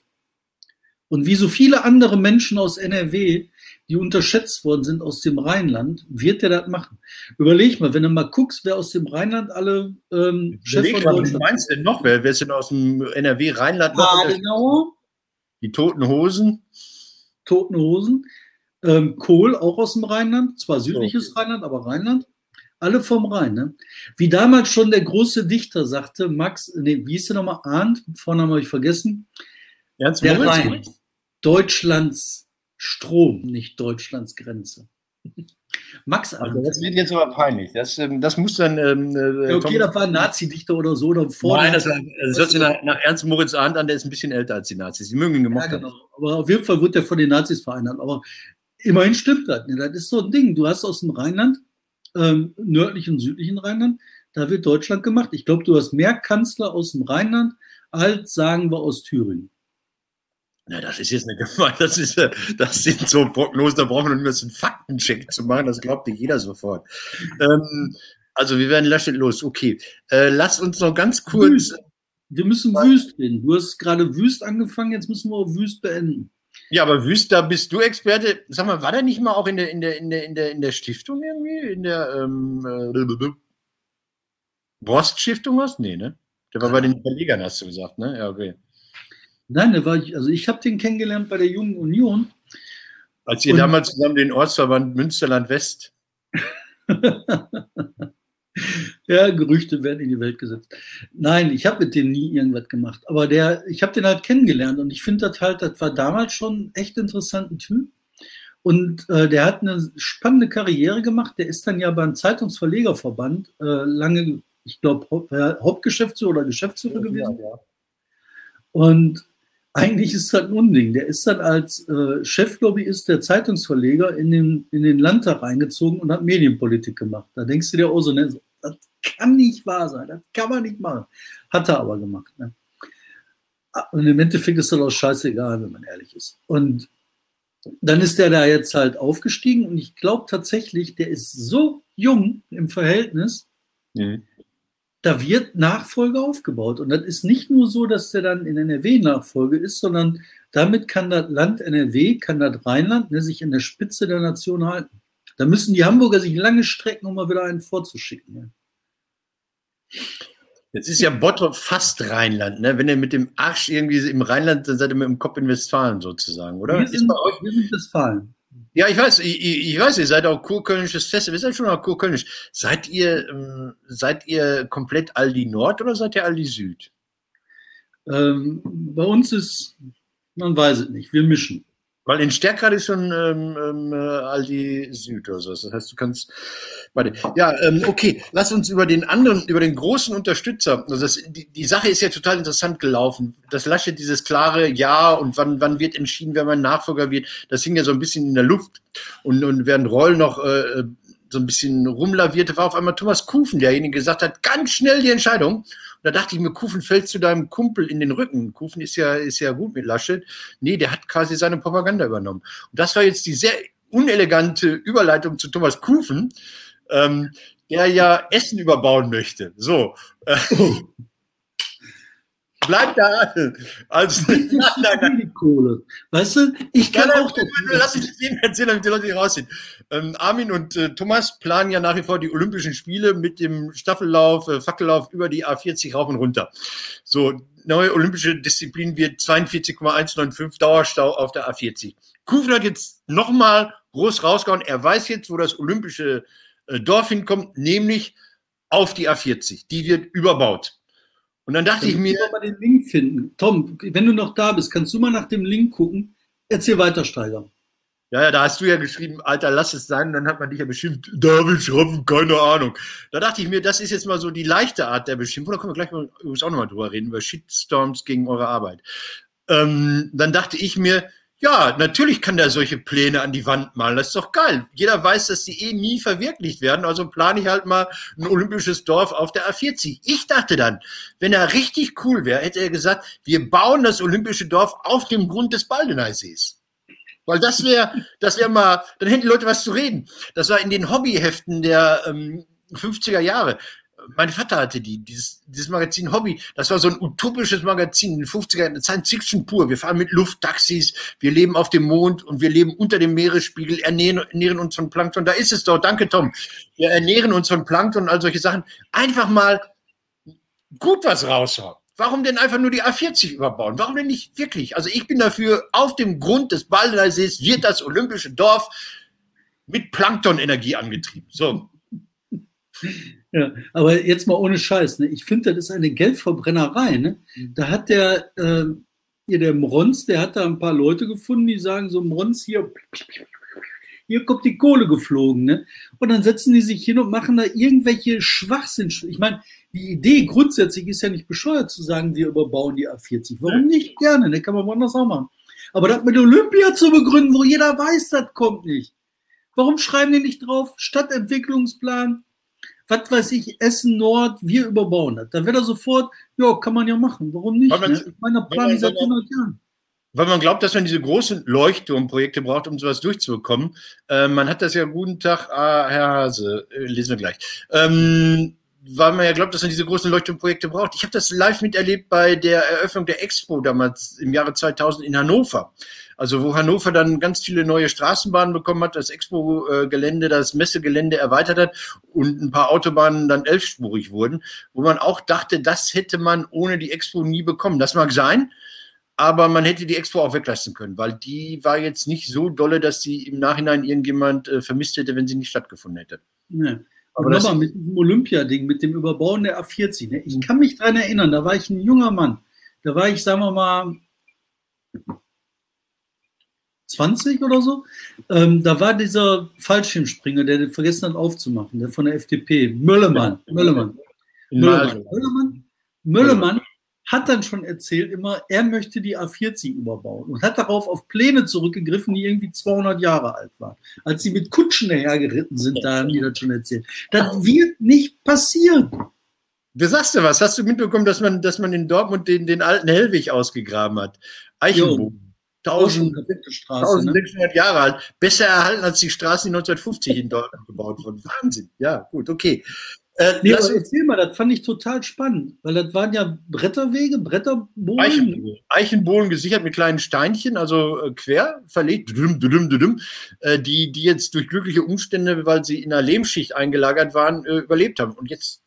Und wie so viele andere Menschen aus NRW, die unterschätzt worden sind aus dem Rheinland, wird er das machen. Überleg mal, wenn du mal guckst, wer aus dem Rheinland alle ähm, Chef von Deutschland... Was meinst du denn noch? Wer, wer ist denn aus dem NRW-Rheinland noch? Adenauer. Die Toten Hosen. Toten Hosen. Ähm, Kohl, auch aus dem Rheinland. Zwar südliches okay. Rheinland, aber Rheinland. Alle vom Rhein. Ne? Wie damals schon der große Dichter sagte, Max, nee, wie hieß der nochmal? Arndt, Vornamen habe ich vergessen. Ernst der Rhein. Deutschlands Strom, nicht Deutschlands Grenze. [laughs] Max also Das wird jetzt aber peinlich. Das, ähm, das muss dann. Ähm, äh, okay, da war ein Nazi-Dichter oder so. Oder Nein, das, das hört sich nach, nach, Ernst Moritz Arndt an, der ist ein bisschen älter als die Nazis. Die mögen ihn gemacht. Ja, genau. Aber auf jeden Fall wird der von den Nazis vereinnahmt. Aber immerhin stimmt das. Ne? Das ist so ein Ding. Du hast aus dem Rheinland, ähm, nördlichen und südlichen Rheinland, da wird Deutschland gemacht. Ich glaube, du hast mehr Kanzler aus dem Rheinland als, sagen wir, aus Thüringen. Na, das ist jetzt eine Gefahr. [laughs] Das, ist, das sind so Prognosen, da brauchen wir nur einen Faktencheck zu machen. Das glaubt dir jeder sofort. Ähm, also, wir werden Laschet los. Okay. Äh, lass uns noch ganz kurz. Wüst. Wir müssen Wüst reden. Du hast gerade Wüst angefangen, jetzt müssen wir auch Wüst beenden. Ja, aber Wüst, da bist du Experte. Sag mal, war der nicht mal auch in der, in der, in der, in der, in der Stiftung irgendwie? In der ähm, äh, Brost-Stiftung was? Nee, ne? Der war bei den Verlegern, hast du gesagt, ne? Ja, okay. Nein, der war, also ich habe den kennengelernt bei der Jungen Union. Als ihr und, damals zusammen den Ortsverband Münsterland West. [laughs] ja, Gerüchte werden in die Welt gesetzt. Nein, ich habe mit dem nie irgendwas gemacht. Aber der, ich habe den halt kennengelernt und ich finde das halt, das war damals schon echt interessanter Typ. Und äh, der hat eine spannende Karriere gemacht. Der ist dann ja beim Zeitungsverlegerverband äh, lange, ich glaube, Hauptgeschäftsführer oder Geschäftsführer ja, gewesen. Ja, ja. Und eigentlich ist das ein Unding. Der ist dann als äh, Cheflobbyist der Zeitungsverleger in den, in den Landtag eingezogen und hat Medienpolitik gemacht. Da denkst du dir auch so, ne, das kann nicht wahr sein, das kann man nicht machen. Hat er aber gemacht. Ne? Und im Endeffekt ist das auch scheißegal, wenn man ehrlich ist. Und dann ist der da jetzt halt aufgestiegen und ich glaube tatsächlich, der ist so jung im Verhältnis, mhm da wird Nachfolge aufgebaut. Und das ist nicht nur so, dass der dann in NRW Nachfolge ist, sondern damit kann das Land NRW, kann das Rheinland ne, sich in der Spitze der Nation halten. Da müssen die Hamburger sich lange strecken, um mal wieder einen vorzuschicken. Ne? Jetzt ist ja Bottrop fast Rheinland, ne? Wenn ihr mit dem Arsch irgendwie im Rheinland, dann seid ihr mit dem Kopf in Westfalen sozusagen, oder? Wir sind, wir sind Westfalen. Ja, ich weiß, ich, ich weiß, ihr seid auch kurkölnisches Festival, ihr seid schon auch kurkölnisch. Seid ihr, ähm, seid ihr komplett Aldi Nord oder seid ihr Aldi Süd? Ähm, bei uns ist, man weiß es nicht, wir mischen. Weil in Stärkrad ist schon ähm, ähm, äh, Aldi Süd oder so. Das heißt, du kannst. Warte. Ja, ähm, okay, lass uns über den anderen, über den großen Unterstützer. Also das, die, die Sache ist ja total interessant gelaufen. Das Laschet, dieses klare Ja und wann, wann wird entschieden, wer mein Nachfolger wird, das hing ja so ein bisschen in der Luft. Und, und während Roll noch äh, so ein bisschen rumlavierte, war auf einmal Thomas Kufen derjenige, gesagt hat, ganz schnell die Entscheidung da dachte ich mir, Kufen fällt zu deinem Kumpel in den Rücken. Kufen ist ja, ist ja gut mit Laschet. Nee, der hat quasi seine Propaganda übernommen. Und das war jetzt die sehr unelegante Überleitung zu Thomas Kufen, ähm, der ja Essen überbauen möchte. So. [laughs] Bleib da. Also, nein, nein, nein. Kohle. Weißt du, ich kann nein, auch. Nein, lass mich das eben erzählen, damit die Leute hier rausziehen. Ähm, Armin und äh, Thomas planen ja nach wie vor die Olympischen Spiele mit dem Staffellauf, äh, Fackellauf über die A40 rauf und runter. So, neue olympische Disziplin wird 42,195 Dauerstau auf der A40. Kufen hat jetzt nochmal groß rausgehauen. Er weiß jetzt, wo das olympische äh, Dorf hinkommt, nämlich auf die A40. Die wird überbaut. Und dann dachte dann ich mir. mal den Link finden. Tom, wenn du noch da bist, kannst du mal nach dem Link gucken. Erzähl weiter, Steiger. Ja, ja, da hast du ja geschrieben, Alter, lass es sein. Und dann hat man dich ja beschimpft, David Schrappen, keine Ahnung. Da dachte ich mir, das ist jetzt mal so die leichte Art der Beschimpfung. Da können wir gleich mal, übrigens auch nochmal drüber reden, über Shitstorms gegen eure Arbeit. Ähm, dann dachte ich mir, ja, natürlich kann der solche Pläne an die Wand malen. Das ist doch geil. Jeder weiß, dass die eh nie verwirklicht werden. Also plane ich halt mal ein olympisches Dorf auf der A40. Ich dachte dann, wenn er richtig cool wäre, hätte er gesagt, wir bauen das olympische Dorf auf dem Grund des Baldeneysees. Weil das wäre, das wäre mal, dann hätten die Leute was zu reden. Das war in den Hobbyheften der ähm, 50er Jahre mein Vater hatte die, dieses, dieses Magazin Hobby. Das war so ein utopisches Magazin in den 50er, Science Fiction pur. Wir fahren mit Lufttaxis, wir leben auf dem Mond und wir leben unter dem Meeresspiegel, ernähren, ernähren uns von Plankton. Da ist es doch. Danke, Tom. Wir ernähren uns von Plankton und all solche Sachen. Einfach mal gut was raushauen. Warum denn einfach nur die A40 überbauen? Warum denn nicht wirklich? Also ich bin dafür, auf dem Grund des Baldenersees wird das olympische Dorf mit Planktonenergie angetrieben. So, ja, aber jetzt mal ohne Scheiß, ne? ich finde, das ist eine Geldverbrennerei. Ne? Mhm. Da hat der, äh, hier der Mronz, der hat da ein paar Leute gefunden, die sagen so, Mronz, hier, hier kommt die Kohle geflogen. Ne? Und dann setzen die sich hin und machen da irgendwelche Schwachsinn. Ich meine, die Idee grundsätzlich ist ja nicht bescheuert zu sagen, wir überbauen die A40. Warum nicht? Gerne, ne? kann man woanders auch machen. Aber das mit Olympia zu begründen, wo jeder weiß, das kommt nicht. Warum schreiben die nicht drauf? Stadtentwicklungsplan, was weiß ich, Essen Nord, wir überbauen das. Da wird er sofort, ja, kann man ja machen. Warum nicht? Man, ne? Meiner Plan ist seit 100 Jahren weil man glaubt, dass man diese großen Leuchtturmprojekte braucht, um sowas durchzubekommen. Äh, man hat das ja, guten Tag, ah, Herr Hase, äh, lesen wir gleich. Ähm, weil man ja glaubt, dass man diese großen Leuchtturmprojekte braucht. Ich habe das live miterlebt bei der Eröffnung der Expo damals im Jahre 2000 in Hannover. Also wo Hannover dann ganz viele neue Straßenbahnen bekommen hat, das Expo-Gelände, das Messegelände erweitert hat und ein paar Autobahnen dann elfspurig wurden, wo man auch dachte, das hätte man ohne die Expo nie bekommen. Das mag sein, aber man hätte die Expo auch weglassen können, weil die war jetzt nicht so dolle, dass sie im Nachhinein irgendjemand äh, vermisst hätte, wenn sie nicht stattgefunden hätte. Nee. Aber nochmal mit diesem Olympia-Ding, mit dem Überbauen der A40. Ne? Ich kann mich daran erinnern, da war ich ein junger Mann. Da war ich, sagen wir mal, 20 oder so. Ähm, da war dieser Fallschirmspringer, der vergessen hat aufzumachen, der von der FDP, Möllemann. Möllemann. Möllemann. Möllemann hat dann schon erzählt immer, er möchte die A40 überbauen und hat darauf auf Pläne zurückgegriffen, die irgendwie 200 Jahre alt waren. Als sie mit Kutschen dahergeritten sind, da haben die das schon erzählt. Das wird nicht passieren. Du sagst ja was. Hast du mitbekommen, dass man, dass man in Dortmund den, den alten Hellweg ausgegraben hat? Eichenbogen. 1600 ne? Jahre alt. Besser erhalten als die Straßen, die 1950 in Deutschland gebaut wurden. Wahnsinn. Ja, gut, okay. Äh, nee, aber erzähl mal, das fand ich total spannend, weil das waren ja Bretterwege, Bretterbohlen. Eichenbohlen, Eichenbohlen gesichert mit kleinen Steinchen, also äh, quer verlegt, düm, düm, düm, äh, die, die jetzt durch glückliche Umstände, weil sie in einer Lehmschicht eingelagert waren, äh, überlebt haben. Und jetzt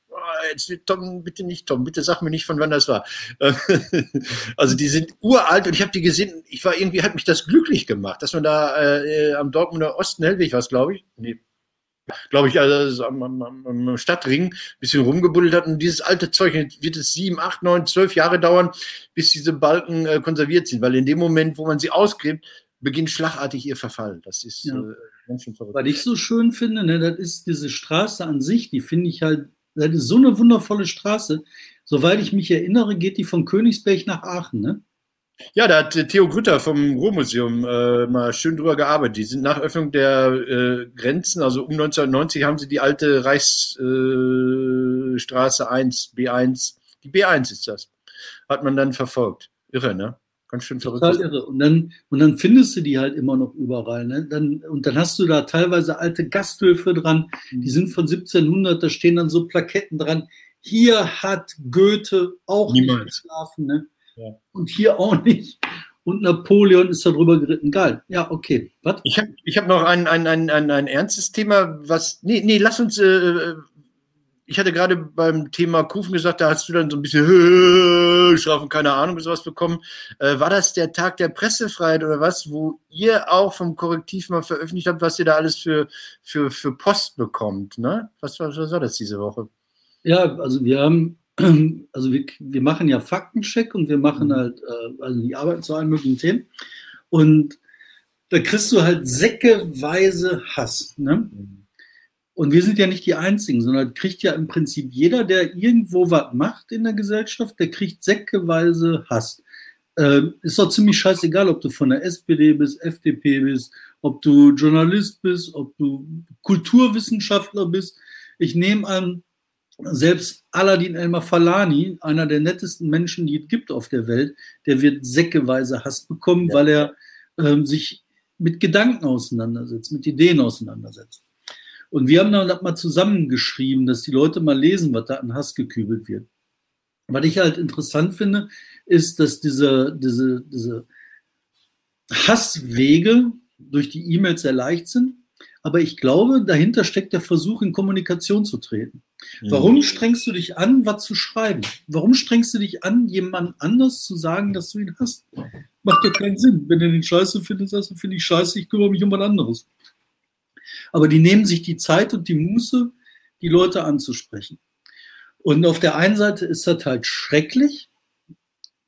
jetzt Tom, bitte nicht Tom, bitte sag mir nicht, von wann das war. [laughs] also die sind uralt und ich habe die gesehen, ich war irgendwie, hat mich das glücklich gemacht, dass man da äh, am Dortmunder Osten Hellweg was, glaube ich, nee, glaube ich, also am, am, am Stadtring ein bisschen rumgebuddelt hat. Und dieses alte Zeug wird es sieben, acht, neun, zwölf Jahre dauern, bis diese Balken äh, konserviert sind. Weil in dem Moment, wo man sie ausgräbt, beginnt schlagartig ihr Verfall. Das ist ja. äh, Menschenverrückt. Was ich so schön finde, ne, das ist diese Straße an sich, die finde ich halt, das ist so eine wundervolle Straße. Soweit ich mich erinnere, geht die von Königsberg nach Aachen, ne? Ja, da hat Theo Grütter vom Ruhrmuseum äh, mal schön drüber gearbeitet. Die sind nach Öffnung der äh, Grenzen, also um 1990 haben sie die alte Reichsstraße äh, 1, B1, die B1 ist das, hat man dann verfolgt. Irre, ne? Ganz schön verrückt. Total irre. Und dann, und dann findest du die halt immer noch überall. Ne? Dann, und dann hast du da teilweise alte Gasthöfe dran, die mhm. sind von 1700, da stehen dann so Plaketten dran hier hat Goethe auch Niemals. nicht geschlafen. Ne? Ja. Und hier auch nicht. Und Napoleon ist darüber geritten. Geil. Ja, okay. Was? Ich habe ich hab noch ein, ein, ein, ein, ein ernstes Thema, was. Nee, nee, lass uns. Äh, ich hatte gerade beim Thema Kufen gesagt, da hast du dann so ein bisschen [laughs] schlafen, keine Ahnung, sowas bekommen. Äh, war das der Tag der Pressefreiheit oder was, wo ihr auch vom Korrektiv mal veröffentlicht habt, was ihr da alles für, für, für Post bekommt? Ne? Was, was, was war das diese Woche? Ja, also wir haben [clears throat] also wir, wir machen ja Faktencheck und wir machen mhm. halt, äh, also die arbeiten zu allen möglichen Themen. Und da kriegst du halt säckeweise Hass. Ne? Und wir sind ja nicht die Einzigen, sondern kriegt ja im Prinzip jeder, der irgendwo was macht in der Gesellschaft, der kriegt säckeweise Hass. Ähm, ist doch ziemlich scheißegal, ob du von der SPD bist, FDP bist, ob du Journalist bist, ob du Kulturwissenschaftler bist. Ich nehme an, selbst Aladin Elmar Falani, einer der nettesten Menschen, die es gibt auf der Welt, der wird säckeweise Hass bekommen, ja. weil er ähm, sich mit Gedanken auseinandersetzt, mit Ideen auseinandersetzt. Und wir haben dann mal zusammengeschrieben, dass die Leute mal lesen, was da an Hass gekübelt wird. Was ich halt interessant finde, ist, dass diese, diese, diese Hasswege durch die E-Mails sehr leicht sind. Aber ich glaube, dahinter steckt der Versuch, in Kommunikation zu treten. Mhm. Warum strengst du dich an, was zu schreiben? Warum strengst du dich an, jemand anders zu sagen, dass du ihn hast? Macht doch keinen Sinn. Wenn du den scheiße findest, sagst du, finde ich scheiße, ich kümmere mich um was anderes. Aber die nehmen sich die Zeit und die Muße, die Leute anzusprechen. Und auf der einen Seite ist das halt schrecklich,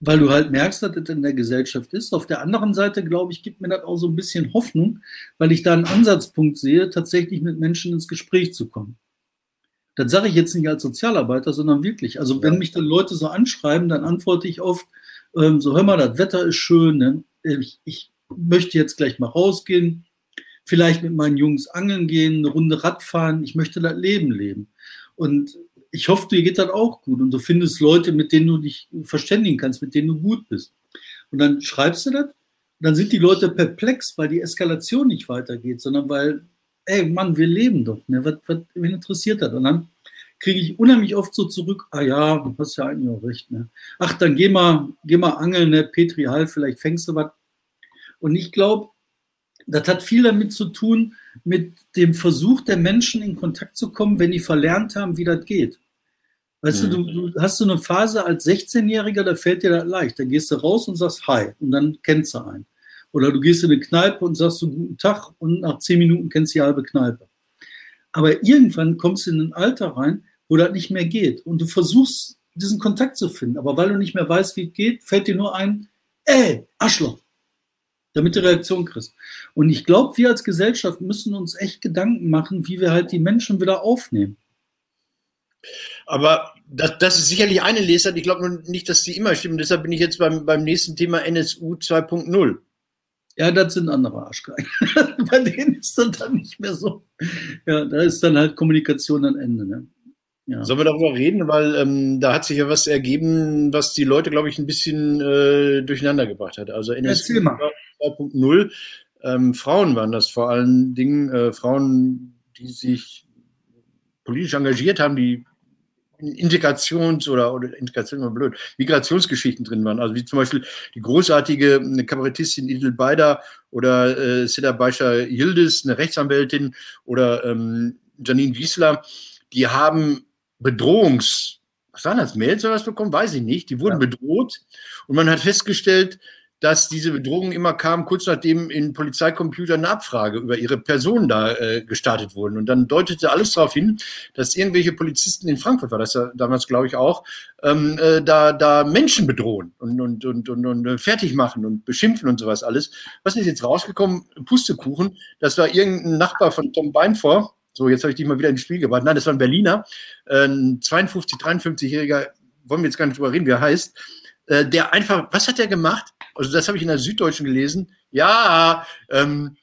weil du halt merkst, dass das in der Gesellschaft ist. Auf der anderen Seite, glaube ich, gibt mir das auch so ein bisschen Hoffnung, weil ich da einen Ansatzpunkt sehe, tatsächlich mit Menschen ins Gespräch zu kommen. Das sage ich jetzt nicht als Sozialarbeiter, sondern wirklich. Also wenn mich dann Leute so anschreiben, dann antworte ich oft, ähm, so hör mal, das Wetter ist schön, ne? ich, ich möchte jetzt gleich mal rausgehen, vielleicht mit meinen Jungs angeln gehen, eine Runde Rad fahren, ich möchte das Leben leben. Und ich hoffe, dir geht das auch gut und du findest Leute, mit denen du dich verständigen kannst, mit denen du gut bist. Und dann schreibst du das, und dann sind die Leute perplex, weil die Eskalation nicht weitergeht, sondern weil, ey Mann, wir leben doch. Ne? Was, was, wen interessiert das? Und dann kriege ich unheimlich oft so zurück, ah ja, du hast ja eigentlich auch recht. Ne? Ach, dann geh mal, geh mal angeln, ne? Petri Hall, vielleicht fängst du was. Und ich glaube, das hat viel damit zu tun, mit dem Versuch der Menschen in Kontakt zu kommen, wenn die verlernt haben, wie das geht. Weißt mhm. du, du, hast so eine Phase als 16-Jähriger, da fällt dir das leicht. Da gehst du raus und sagst Hi und dann kennst du einen. Oder du gehst in eine Kneipe und sagst so Guten Tag und nach zehn Minuten kennst du die halbe Kneipe. Aber irgendwann kommst du in ein Alter rein, wo das nicht mehr geht. Und du versuchst, diesen Kontakt zu finden. Aber weil du nicht mehr weißt, wie es geht, fällt dir nur ein, ey, Arschloch damit du Reaktion kriegst. Und ich glaube, wir als Gesellschaft müssen uns echt Gedanken machen, wie wir halt die Menschen wieder aufnehmen. Aber das, das ist sicherlich eine Lesart. Ich glaube nur nicht, dass die immer stimmen. Deshalb bin ich jetzt beim, beim nächsten Thema NSU 2.0. Ja, das sind andere Arschgeigen. [laughs] Bei denen ist das dann nicht mehr so. Ja, da ist dann halt Kommunikation am Ende. Ne? Ja. Sollen wir darüber reden? Weil ähm, da hat sich ja was ergeben, was die Leute, glaube ich, ein bisschen äh, durcheinander gebracht hat. Also NSU 2.0. Ähm, Frauen waren das vor allen Dingen, äh, Frauen, die sich politisch engagiert haben, die in Integrations- oder, oder Integration immer blöd, Migrationsgeschichten drin waren. Also wie zum Beispiel die großartige Kabarettistin Idil Beider oder äh, Seda Beischer Yildiz, eine Rechtsanwältin oder ähm, Janine Wiesler, die haben Bedrohungs, was waren das, Mails oder was bekommen? Weiß ich nicht. Die wurden ja. bedroht und man hat festgestellt, dass diese Bedrohungen immer kamen, kurz nachdem in Polizeicomputern eine Abfrage über ihre Person da äh, gestartet wurden. Und dann deutete alles darauf hin, dass irgendwelche Polizisten in Frankfurt, war das ja damals, glaube ich, auch, ähm, äh, da, da Menschen bedrohen und, und, und, und, und fertig machen und beschimpfen und sowas alles. Was ist jetzt rausgekommen? Pustekuchen, das war irgendein Nachbar von Tom Beinfor, so, jetzt habe ich dich mal wieder ins Spiel gebracht. Nein, das war ein Berliner, ein 52, 53-Jähriger, wollen wir jetzt gar nicht drüber reden, wie er heißt, äh, der einfach, was hat er gemacht? Also, das habe ich in der Süddeutschen gelesen. Ja, ähm,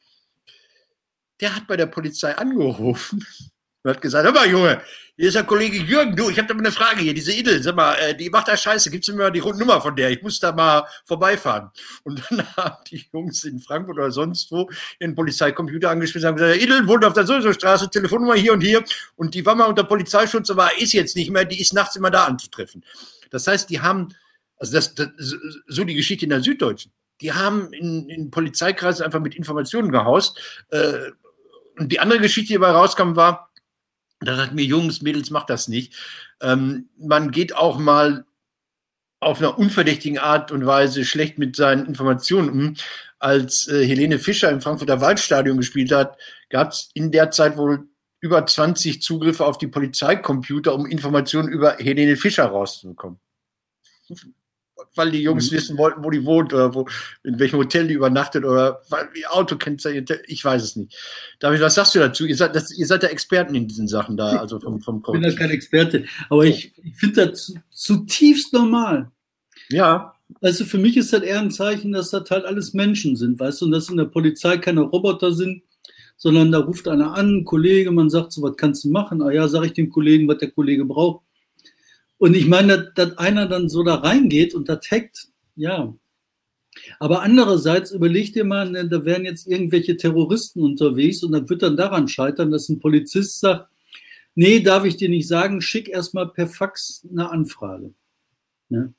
der hat bei der Polizei angerufen [laughs] und hat gesagt, hör mal, Junge, hier ist der Kollege Jürgen, du, ich habe da mal eine Frage hier, diese Idel, sag mal, äh, die macht da Scheiße, gibt's mir mal die Nummer von der, ich muss da mal vorbeifahren. Und dann [laughs] haben die Jungs in Frankfurt oder sonst wo ihren Polizeicomputer angeschmissen, haben gesagt, Idel wohnt auf der sowieso Straße, Telefonnummer hier und hier und die war mal unter Polizeischutz, aber ist jetzt nicht mehr, die ist nachts immer da anzutreffen. Das heißt, die haben, also das, das so die Geschichte in der Süddeutschen, die haben in, in Polizeikreisen einfach mit Informationen gehaust. Äh, und die andere Geschichte, die dabei rauskam, war, da sagt mir, Jungs, Mädels, macht das nicht. Ähm, man geht auch mal auf einer unverdächtigen Art und Weise schlecht mit seinen Informationen um. Als äh, Helene Fischer im Frankfurter Waldstadion gespielt hat, gab es in der Zeit wohl über 20 Zugriffe auf die Polizeicomputer, um Informationen über Helene Fischer rauszubekommen weil die Jungs mhm. wissen wollten, wo die wohnt oder wo, in welchem Hotel die übernachtet oder wie Auto kennt ich weiß es nicht. David, was sagst du dazu? Ihr seid, das, ihr seid ja Experten in diesen Sachen da, also vom, vom Coach. Ich bin da kein Experte, aber ich, ich finde das zutiefst normal. Ja. Also für mich ist das eher ein Zeichen, dass das halt alles Menschen sind, weißt du, und dass in der Polizei keine Roboter sind, sondern da ruft einer an, ein Kollege, man sagt so, was kannst du machen? Ah ja, sag ich dem Kollegen, was der Kollege braucht. Und ich meine, dass, einer dann so da reingeht und das hackt, ja. Aber andererseits überleg dir mal, ne, da wären jetzt irgendwelche Terroristen unterwegs und dann wird dann daran scheitern, dass ein Polizist sagt, nee, darf ich dir nicht sagen, schick erstmal per Fax eine Anfrage. Ne?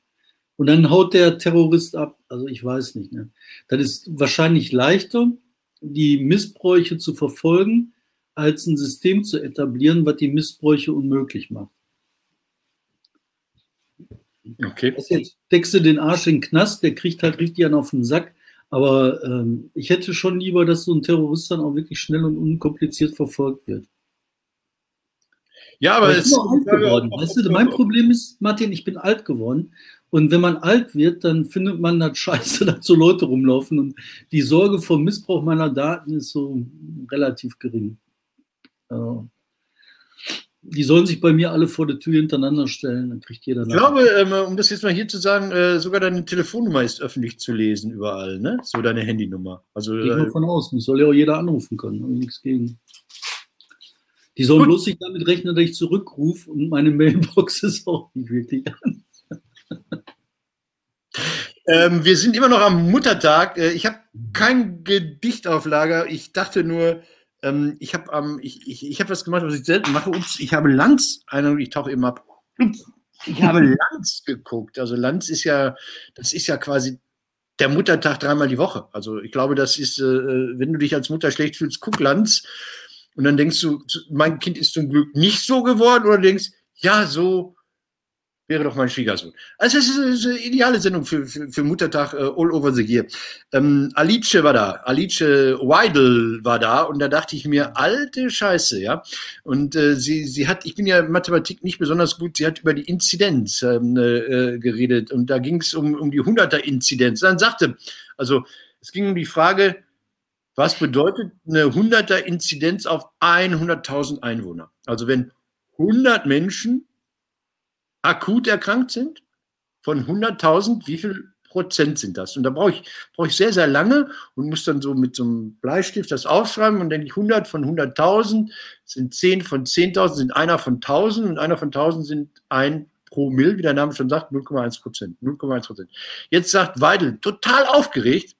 Und dann haut der Terrorist ab. Also ich weiß nicht. Ne? Das ist wahrscheinlich leichter, die Missbräuche zu verfolgen, als ein System zu etablieren, was die Missbräuche unmöglich macht. Okay. Das jetzt steckst du den Arsch in den Knast, der kriegt halt richtig einen auf den Sack. Aber ähm, ich hätte schon lieber, dass so ein Terrorist dann auch wirklich schnell und unkompliziert verfolgt wird. Ja, aber, aber ich bin auch alt geworden. Weißt du, mein Problem ist, Martin, ich bin alt geworden. Und wenn man alt wird, dann findet man das scheiße, [laughs] dass so Leute rumlaufen. Und die Sorge vor Missbrauch meiner Daten ist so relativ gering. Also, die sollen sich bei mir alle vor der Tür hintereinander stellen, dann kriegt jeder. Ich glaube, ähm, um das jetzt mal hier zu sagen, äh, sogar deine Telefonnummer ist öffentlich zu lesen überall, ne? So deine Handynummer. Also, Gehe ich äh, davon aus, mich soll ja auch jeder anrufen können, habe nichts gegen. Die sollen bloß nicht damit rechnen, dass ich zurückrufe und meine Mailbox [laughs] ist auch nicht wirklich an. ähm, wir sind immer noch am Muttertag. Äh, ich habe kein Gedicht auf Lager. Ich dachte nur, ähm, ich habe ähm, ich, ich, ich hab was gemacht, was ich selten mache. Ups, ich habe Lanz, ich tauche eben ab. Ich habe [laughs] Lanz geguckt. Also Lanz ist ja, das ist ja quasi der Muttertag dreimal die Woche. Also ich glaube, das ist, äh, wenn du dich als Mutter schlecht fühlst, guck Lanz. Und dann denkst du, mein Kind ist zum Glück nicht so geworden oder denkst, ja, so wäre doch mein Schwiegersohn. Also es ist eine ideale Sendung für, für, für Muttertag uh, all over the year. Ähm, Alice war da, Alice Weidel war da und da dachte ich mir, alte Scheiße, ja. Und äh, sie, sie hat, ich bin ja Mathematik nicht besonders gut, sie hat über die Inzidenz ähm, äh, geredet und da ging es um, um die 100er-Inzidenz. Dann sagte, also es ging um die Frage, was bedeutet eine 100er-Inzidenz auf 100.000 Einwohner? Also wenn 100 Menschen akut erkrankt sind? Von 100.000, wie viel Prozent sind das? Und da brauche ich, brauche ich sehr, sehr lange und muss dann so mit so einem Bleistift das aufschreiben und denke ich, 100 von 100.000 sind 10 von 10.000 sind einer von 1.000 und einer von 1.000 sind ein pro Mill, wie der Name schon sagt, 0,1 Prozent. 0,1 Prozent. Jetzt sagt Weidel, total aufgeregt,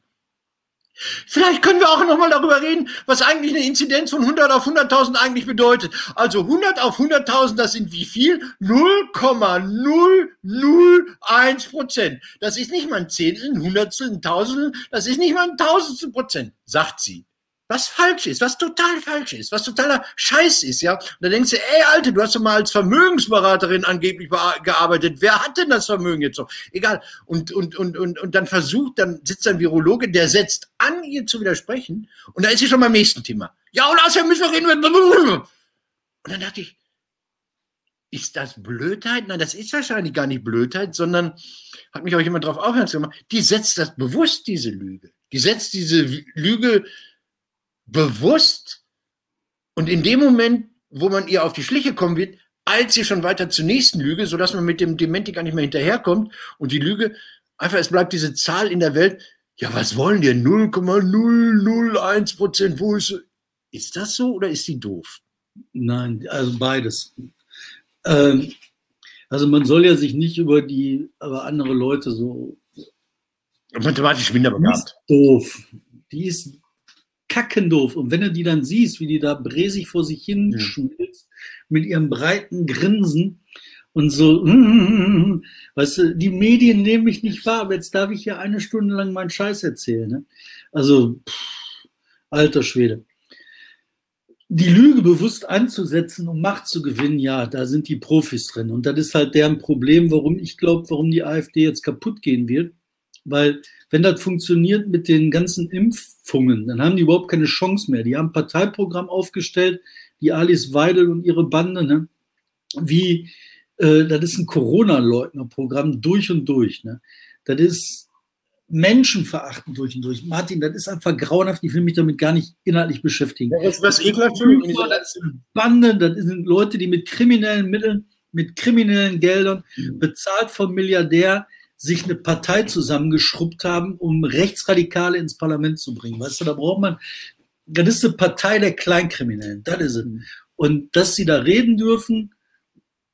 Vielleicht können wir auch noch mal darüber reden, was eigentlich eine Inzidenz von 100 auf 100.000 eigentlich bedeutet. Also 100 auf 100.000, das sind wie viel? 0,001 Prozent. Das ist nicht mal ein Zehntel, ein Hundertstel, ein Tausendstel, das ist nicht mal ein Tausendstel Prozent, sagt sie was falsch ist, was total falsch ist, was totaler Scheiß ist, ja. Und dann denkst du, ey, Alte, du hast doch mal als Vermögensberaterin angeblich gearbeitet. Wer hat denn das Vermögen jetzt noch? Egal. Und, und, und, und, und dann versucht, dann sitzt ein Virologe, der setzt an, ihr zu widersprechen. Und da ist sie schon beim nächsten Thema. Ja, und außerdem müssen wir reden. Und dann dachte ich, ist das Blödheit? Nein, das ist wahrscheinlich gar nicht Blödheit, sondern hat mich auch jemand darauf aufmerksam gemacht, die setzt das bewusst, diese Lüge. Die setzt diese Lüge bewusst und in dem Moment, wo man ihr auf die Schliche kommen wird, eilt sie schon weiter zur nächsten Lüge, sodass man mit dem Dementi gar nicht mehr hinterherkommt und die Lüge, einfach es bleibt diese Zahl in der Welt, ja, was wollen die? 0,001 Prozent, wo ist sie? Ist das so oder ist sie doof? Nein, also beides. Ähm, also man soll ja sich nicht über die, aber andere Leute so. Mathematisch minder begabt. Doof. Die ist kackendoof. Und wenn du die dann siehst, wie die da bräsig vor sich hin ja. schmilzt, mit ihrem breiten Grinsen und so, [laughs] weißt du, die Medien nehmen mich nicht wahr, aber jetzt darf ich hier eine Stunde lang meinen Scheiß erzählen. Ne? Also, pff, alter Schwede die Lüge bewusst anzusetzen, um Macht zu gewinnen, ja, da sind die Profis drin. Und das ist halt deren Problem, warum ich glaube, warum die AfD jetzt kaputt gehen wird. Weil wenn das funktioniert mit den ganzen Impfungen, dann haben die überhaupt keine Chance mehr. Die haben ein Parteiprogramm aufgestellt, die Alice Weidel und ihre Bande, ne? wie, äh, das ist ein Corona-Leugner-Programm durch und durch. Ne? Das ist menschenverachtend durch und durch. Martin, das ist einfach grauenhaft. Ich will mich damit gar nicht inhaltlich beschäftigen. Ja, was, was ekelhaft Das sind Banden, das sind Leute, die mit kriminellen Mitteln, mit kriminellen Geldern, mhm. bezahlt vom Milliardär, sich eine Partei zusammengeschrubbt haben, um Rechtsradikale ins Parlament zu bringen. Weißt du, da braucht man, das ist eine Partei der Kleinkriminellen, das ist es. Mhm. Und dass sie da reden dürfen,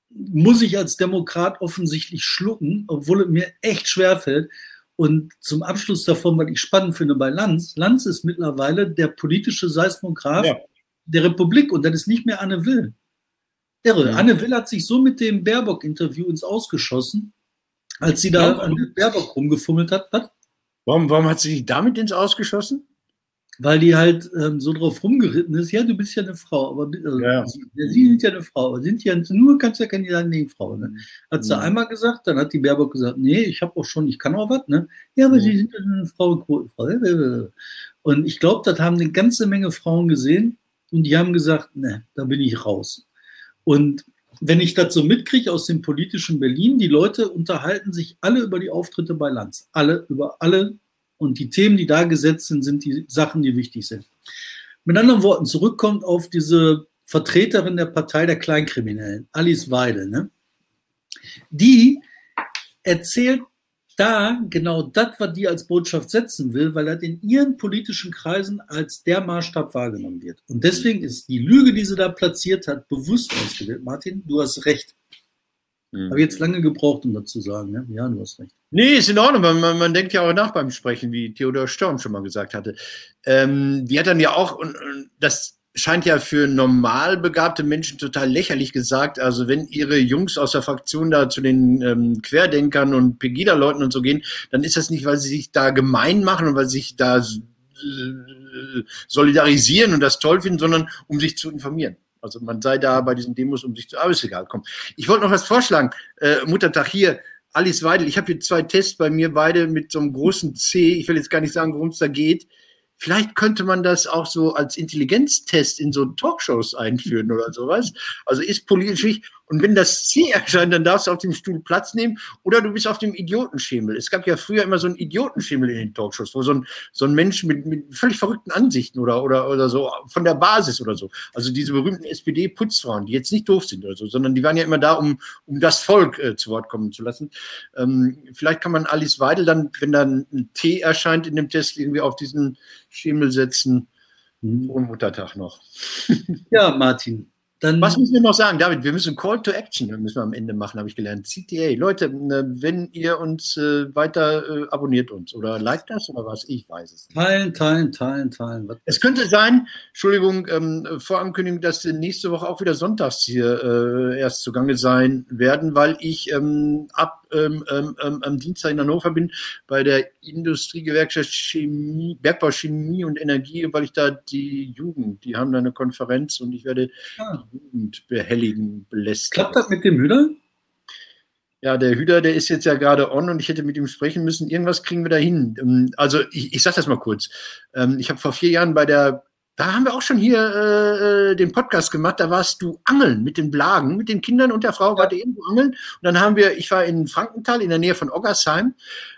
muss ich als Demokrat offensichtlich schlucken, obwohl es mir echt schwerfällt. Und zum Abschluss davon, was ich spannend finde bei Lanz, Lanz ist mittlerweile der politische Seismograph ja. der Republik und das ist nicht mehr Anne Will. Irre. Ja. Anne Will hat sich so mit dem Baerbock-Interview ins Ausgeschossen, als sie da an der Baerbock rumgefummelt hat. Was? Warum, warum hat sie sich damit ins Ausgeschossen? weil die halt ähm, so drauf rumgeritten ist, ja, du bist ja eine Frau, aber also, ja. sie, sie, sind ja eine Frau, aber sind ja nur, kannst ja keine sagen, nee, Frau. Ne? Hat sie mhm. einmal gesagt, dann hat die Baerbock gesagt, nee, ich habe auch schon, ich kann auch was, ne? Ja, aber mhm. sie sind ja eine Frau, Quotenfrau. Und ich glaube, das haben eine ganze Menge Frauen gesehen und die haben gesagt, ne, da bin ich raus. Und wenn ich das so mitkriege aus dem politischen Berlin, die Leute unterhalten sich alle über die Auftritte bei Lanz. Alle, über alle und die Themen, die da gesetzt sind, sind die Sachen, die wichtig sind. Mit anderen Worten, zurückkommt auf diese Vertreterin der Partei der Kleinkriminellen, Alice Weidel. Ne? Die erzählt da genau das, was die als Botschaft setzen will, weil das in ihren politischen Kreisen als der Maßstab wahrgenommen wird. Und deswegen ist die Lüge, die sie da platziert hat, bewusst ausgewählt. Martin, du hast recht. Mhm. Habe jetzt lange gebraucht, um das zu sagen. Ne? Ja, du hast recht. Nee, ist in Ordnung. Man, man, man, denkt ja auch nach beim Sprechen, wie Theodor Storm schon mal gesagt hatte. Ähm, die hat dann ja auch, und, und das scheint ja für normal begabte Menschen total lächerlich gesagt. Also wenn ihre Jungs aus der Fraktion da zu den ähm, Querdenkern und Pegida-Leuten und so gehen, dann ist das nicht, weil sie sich da gemein machen und weil sie sich da äh, solidarisieren und das toll finden, sondern um sich zu informieren. Also man sei da bei diesen Demos, um sich zu, aber ist egal, komm. Ich wollte noch was vorschlagen. Äh, Muttertag hier, Alice Weidel, ich habe hier zwei Tests bei mir, beide mit so einem großen C. Ich will jetzt gar nicht sagen, worum es da geht. Vielleicht könnte man das auch so als Intelligenztest in so Talkshows einführen oder sowas. Also ist politisch. Und wenn das C [laughs] erscheint, dann darfst du auf dem Stuhl Platz nehmen oder du bist auf dem Idiotenschemel. Es gab ja früher immer so einen Idiotenschemel in den Talkshows, wo so ein, so ein Mensch mit, mit völlig verrückten Ansichten oder, oder, oder so von der Basis oder so. Also diese berühmten SPD-Putzfrauen, die jetzt nicht doof sind oder so, sondern die waren ja immer da, um, um das Volk äh, zu Wort kommen zu lassen. Ähm, vielleicht kann man Alice Weidel dann, wenn dann ein T erscheint in dem Test, irgendwie auf diesen Schemel setzen. Frohen Muttertag noch. Ja, Martin, dann Was müssen wir noch sagen, David? Wir müssen Call to Action müssen wir am Ende machen, habe ich gelernt. CTA. Leute, äh, wenn ihr uns äh, weiter äh, abonniert uns oder liked das oder was, ich weiß es nicht. Teilen, teilen, teilen, teilen. Was es könnte sein, Entschuldigung, ähm, Vorankündigung, dass wir nächste Woche auch wieder sonntags hier äh, erst zugange sein werden, weil ich ähm, ab ähm, ähm, ähm, am Dienstag in Hannover bin bei der Industriegewerkschaft Chemie, Bergbau, Chemie und Energie, weil ich da die Jugend, die haben da eine Konferenz und ich werde ah. die Jugend behelligen, belästigen. Klappt das mit dem Hüder? Ja, der Hüder, der ist jetzt ja gerade on und ich hätte mit ihm sprechen müssen. Irgendwas kriegen wir da hin. Ähm, also ich, ich sage das mal kurz. Ähm, ich habe vor vier Jahren bei der da haben wir auch schon hier äh, äh, den Podcast gemacht. Da warst du angeln mit den Blagen, mit den Kindern und der Frau ja. ihr irgendwo angeln. Und dann haben wir, ich war in Frankenthal in der Nähe von Oggersheim.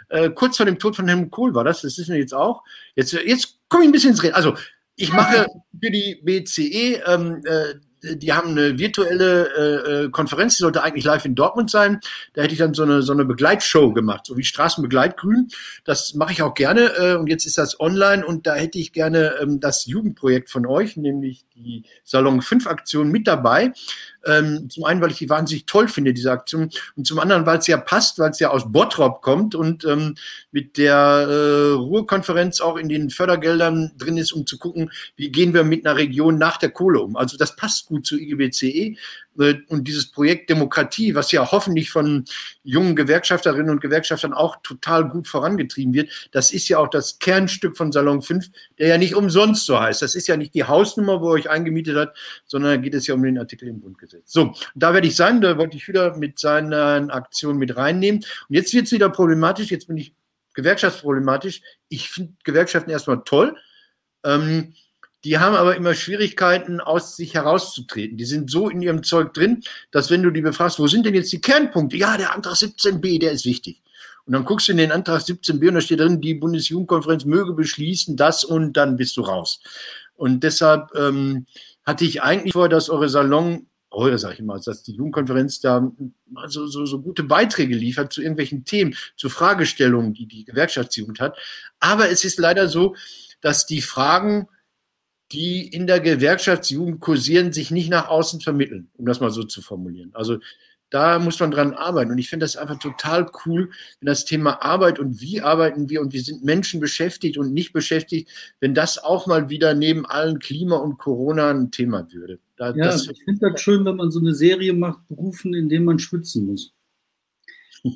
Äh, kurz vor dem Tod von Helmut Kohl war das. Das ist mir jetzt auch. Jetzt, jetzt komme ich ein bisschen ins Reden. Also ich mache für die BCE ähm, äh, die haben eine virtuelle äh, äh, Konferenz, die sollte eigentlich live in Dortmund sein. Da hätte ich dann so eine, so eine Begleitshow gemacht, so wie Straßenbegleitgrün. Das mache ich auch gerne. Äh, und jetzt ist das online und da hätte ich gerne ähm, das Jugendprojekt von euch, nämlich die Salon 5 Aktion mit dabei. Ähm, zum einen, weil ich die wahnsinnig toll finde, diese Aktion, und zum anderen, weil es ja passt, weil es ja aus Bottrop kommt und ähm, mit der äh, Ruhrkonferenz auch in den Fördergeldern drin ist, um zu gucken, wie gehen wir mit einer Region nach der Kohle um. Also das passt gut zu IGBCE. Äh, und dieses Projekt Demokratie, was ja hoffentlich von jungen Gewerkschafterinnen und Gewerkschaftern auch total gut vorangetrieben wird, das ist ja auch das Kernstück von Salon 5, der ja nicht umsonst so heißt. Das ist ja nicht die Hausnummer, wo er euch eingemietet hat, sondern da geht es ja um den Artikel im Grundgesetz. So, da werde ich sein, da wollte ich wieder mit seinen Aktionen mit reinnehmen. Und jetzt wird es wieder problematisch, jetzt bin ich gewerkschaftsproblematisch. Ich finde Gewerkschaften erstmal toll. Ähm, die haben aber immer Schwierigkeiten, aus sich herauszutreten. Die sind so in ihrem Zeug drin, dass wenn du die befragst, wo sind denn jetzt die Kernpunkte? Ja, der Antrag 17b, der ist wichtig. Und dann guckst du in den Antrag 17b und da steht drin, die Bundesjugendkonferenz möge beschließen, das und dann bist du raus. Und deshalb ähm, hatte ich eigentlich vor, dass eure Salon, eure sag ich mal, dass die Jugendkonferenz da so, so, so gute Beiträge liefert zu irgendwelchen Themen, zu Fragestellungen, die die Gewerkschaftsjugend hat. Aber es ist leider so, dass die Fragen die in der Gewerkschaftsjugend kursieren, sich nicht nach außen vermitteln, um das mal so zu formulieren. Also da muss man dran arbeiten. Und ich finde das einfach total cool, wenn das Thema Arbeit und wie arbeiten wir und wie sind Menschen beschäftigt und nicht beschäftigt, wenn das auch mal wieder neben allen Klima und Corona ein Thema würde. Da, ja, ich finde das schön, wenn man so eine Serie macht, Berufen, in denen man schwitzen muss.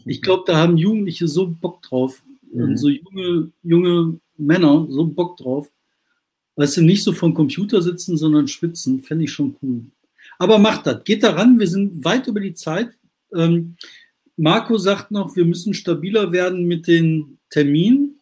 Ich [laughs] glaube, da haben Jugendliche so Bock drauf. Mhm. Und so junge, junge Männer so Bock drauf Weißt du, nicht so vom Computer sitzen, sondern schwitzen, fände ich schon cool. Aber macht das, geht daran, wir sind weit über die Zeit. Ähm, Marco sagt noch, wir müssen stabiler werden mit den Terminen.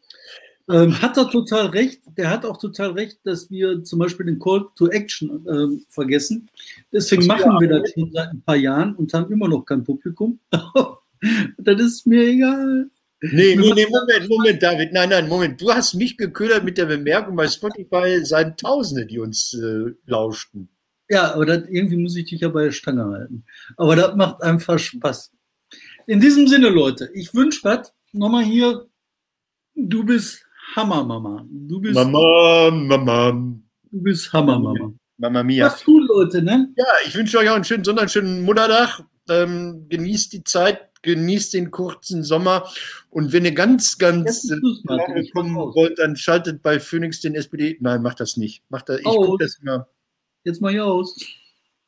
Ähm, hat er total recht. Der hat auch total recht, dass wir zum Beispiel den Call to Action äh, vergessen. Deswegen machen wir das schon seit ein paar Jahren und haben immer noch kein Publikum. [laughs] das ist mir egal. Nee, nee, nee, Moment, Moment, David. Nein, nein, Moment. Du hast mich geködert mit der Bemerkung, bei Spotify seien Tausende, die uns äh, lauschten. Ja, aber das, irgendwie muss ich dich ja bei der Stange halten. Aber das macht einfach Spaß. In diesem Sinne, Leute, ich wünsche was. Nochmal hier, du bist Hammer, Mama. Du bist Mama, Mama. Du bist Hammer, Mama. Mama Mia. Was gut, Leute, ne? Ja, ich wünsche euch auch einen schönen Sonntag, einen schönen Mutterdach. Ähm, genießt die Zeit, genießt den kurzen Sommer. Und wenn ihr ganz, ganz lange kommen wollt, dann schaltet bei Phoenix den SPD. Nein, macht das nicht. Macht das, ich gucke das immer. Jetzt mal hier aus.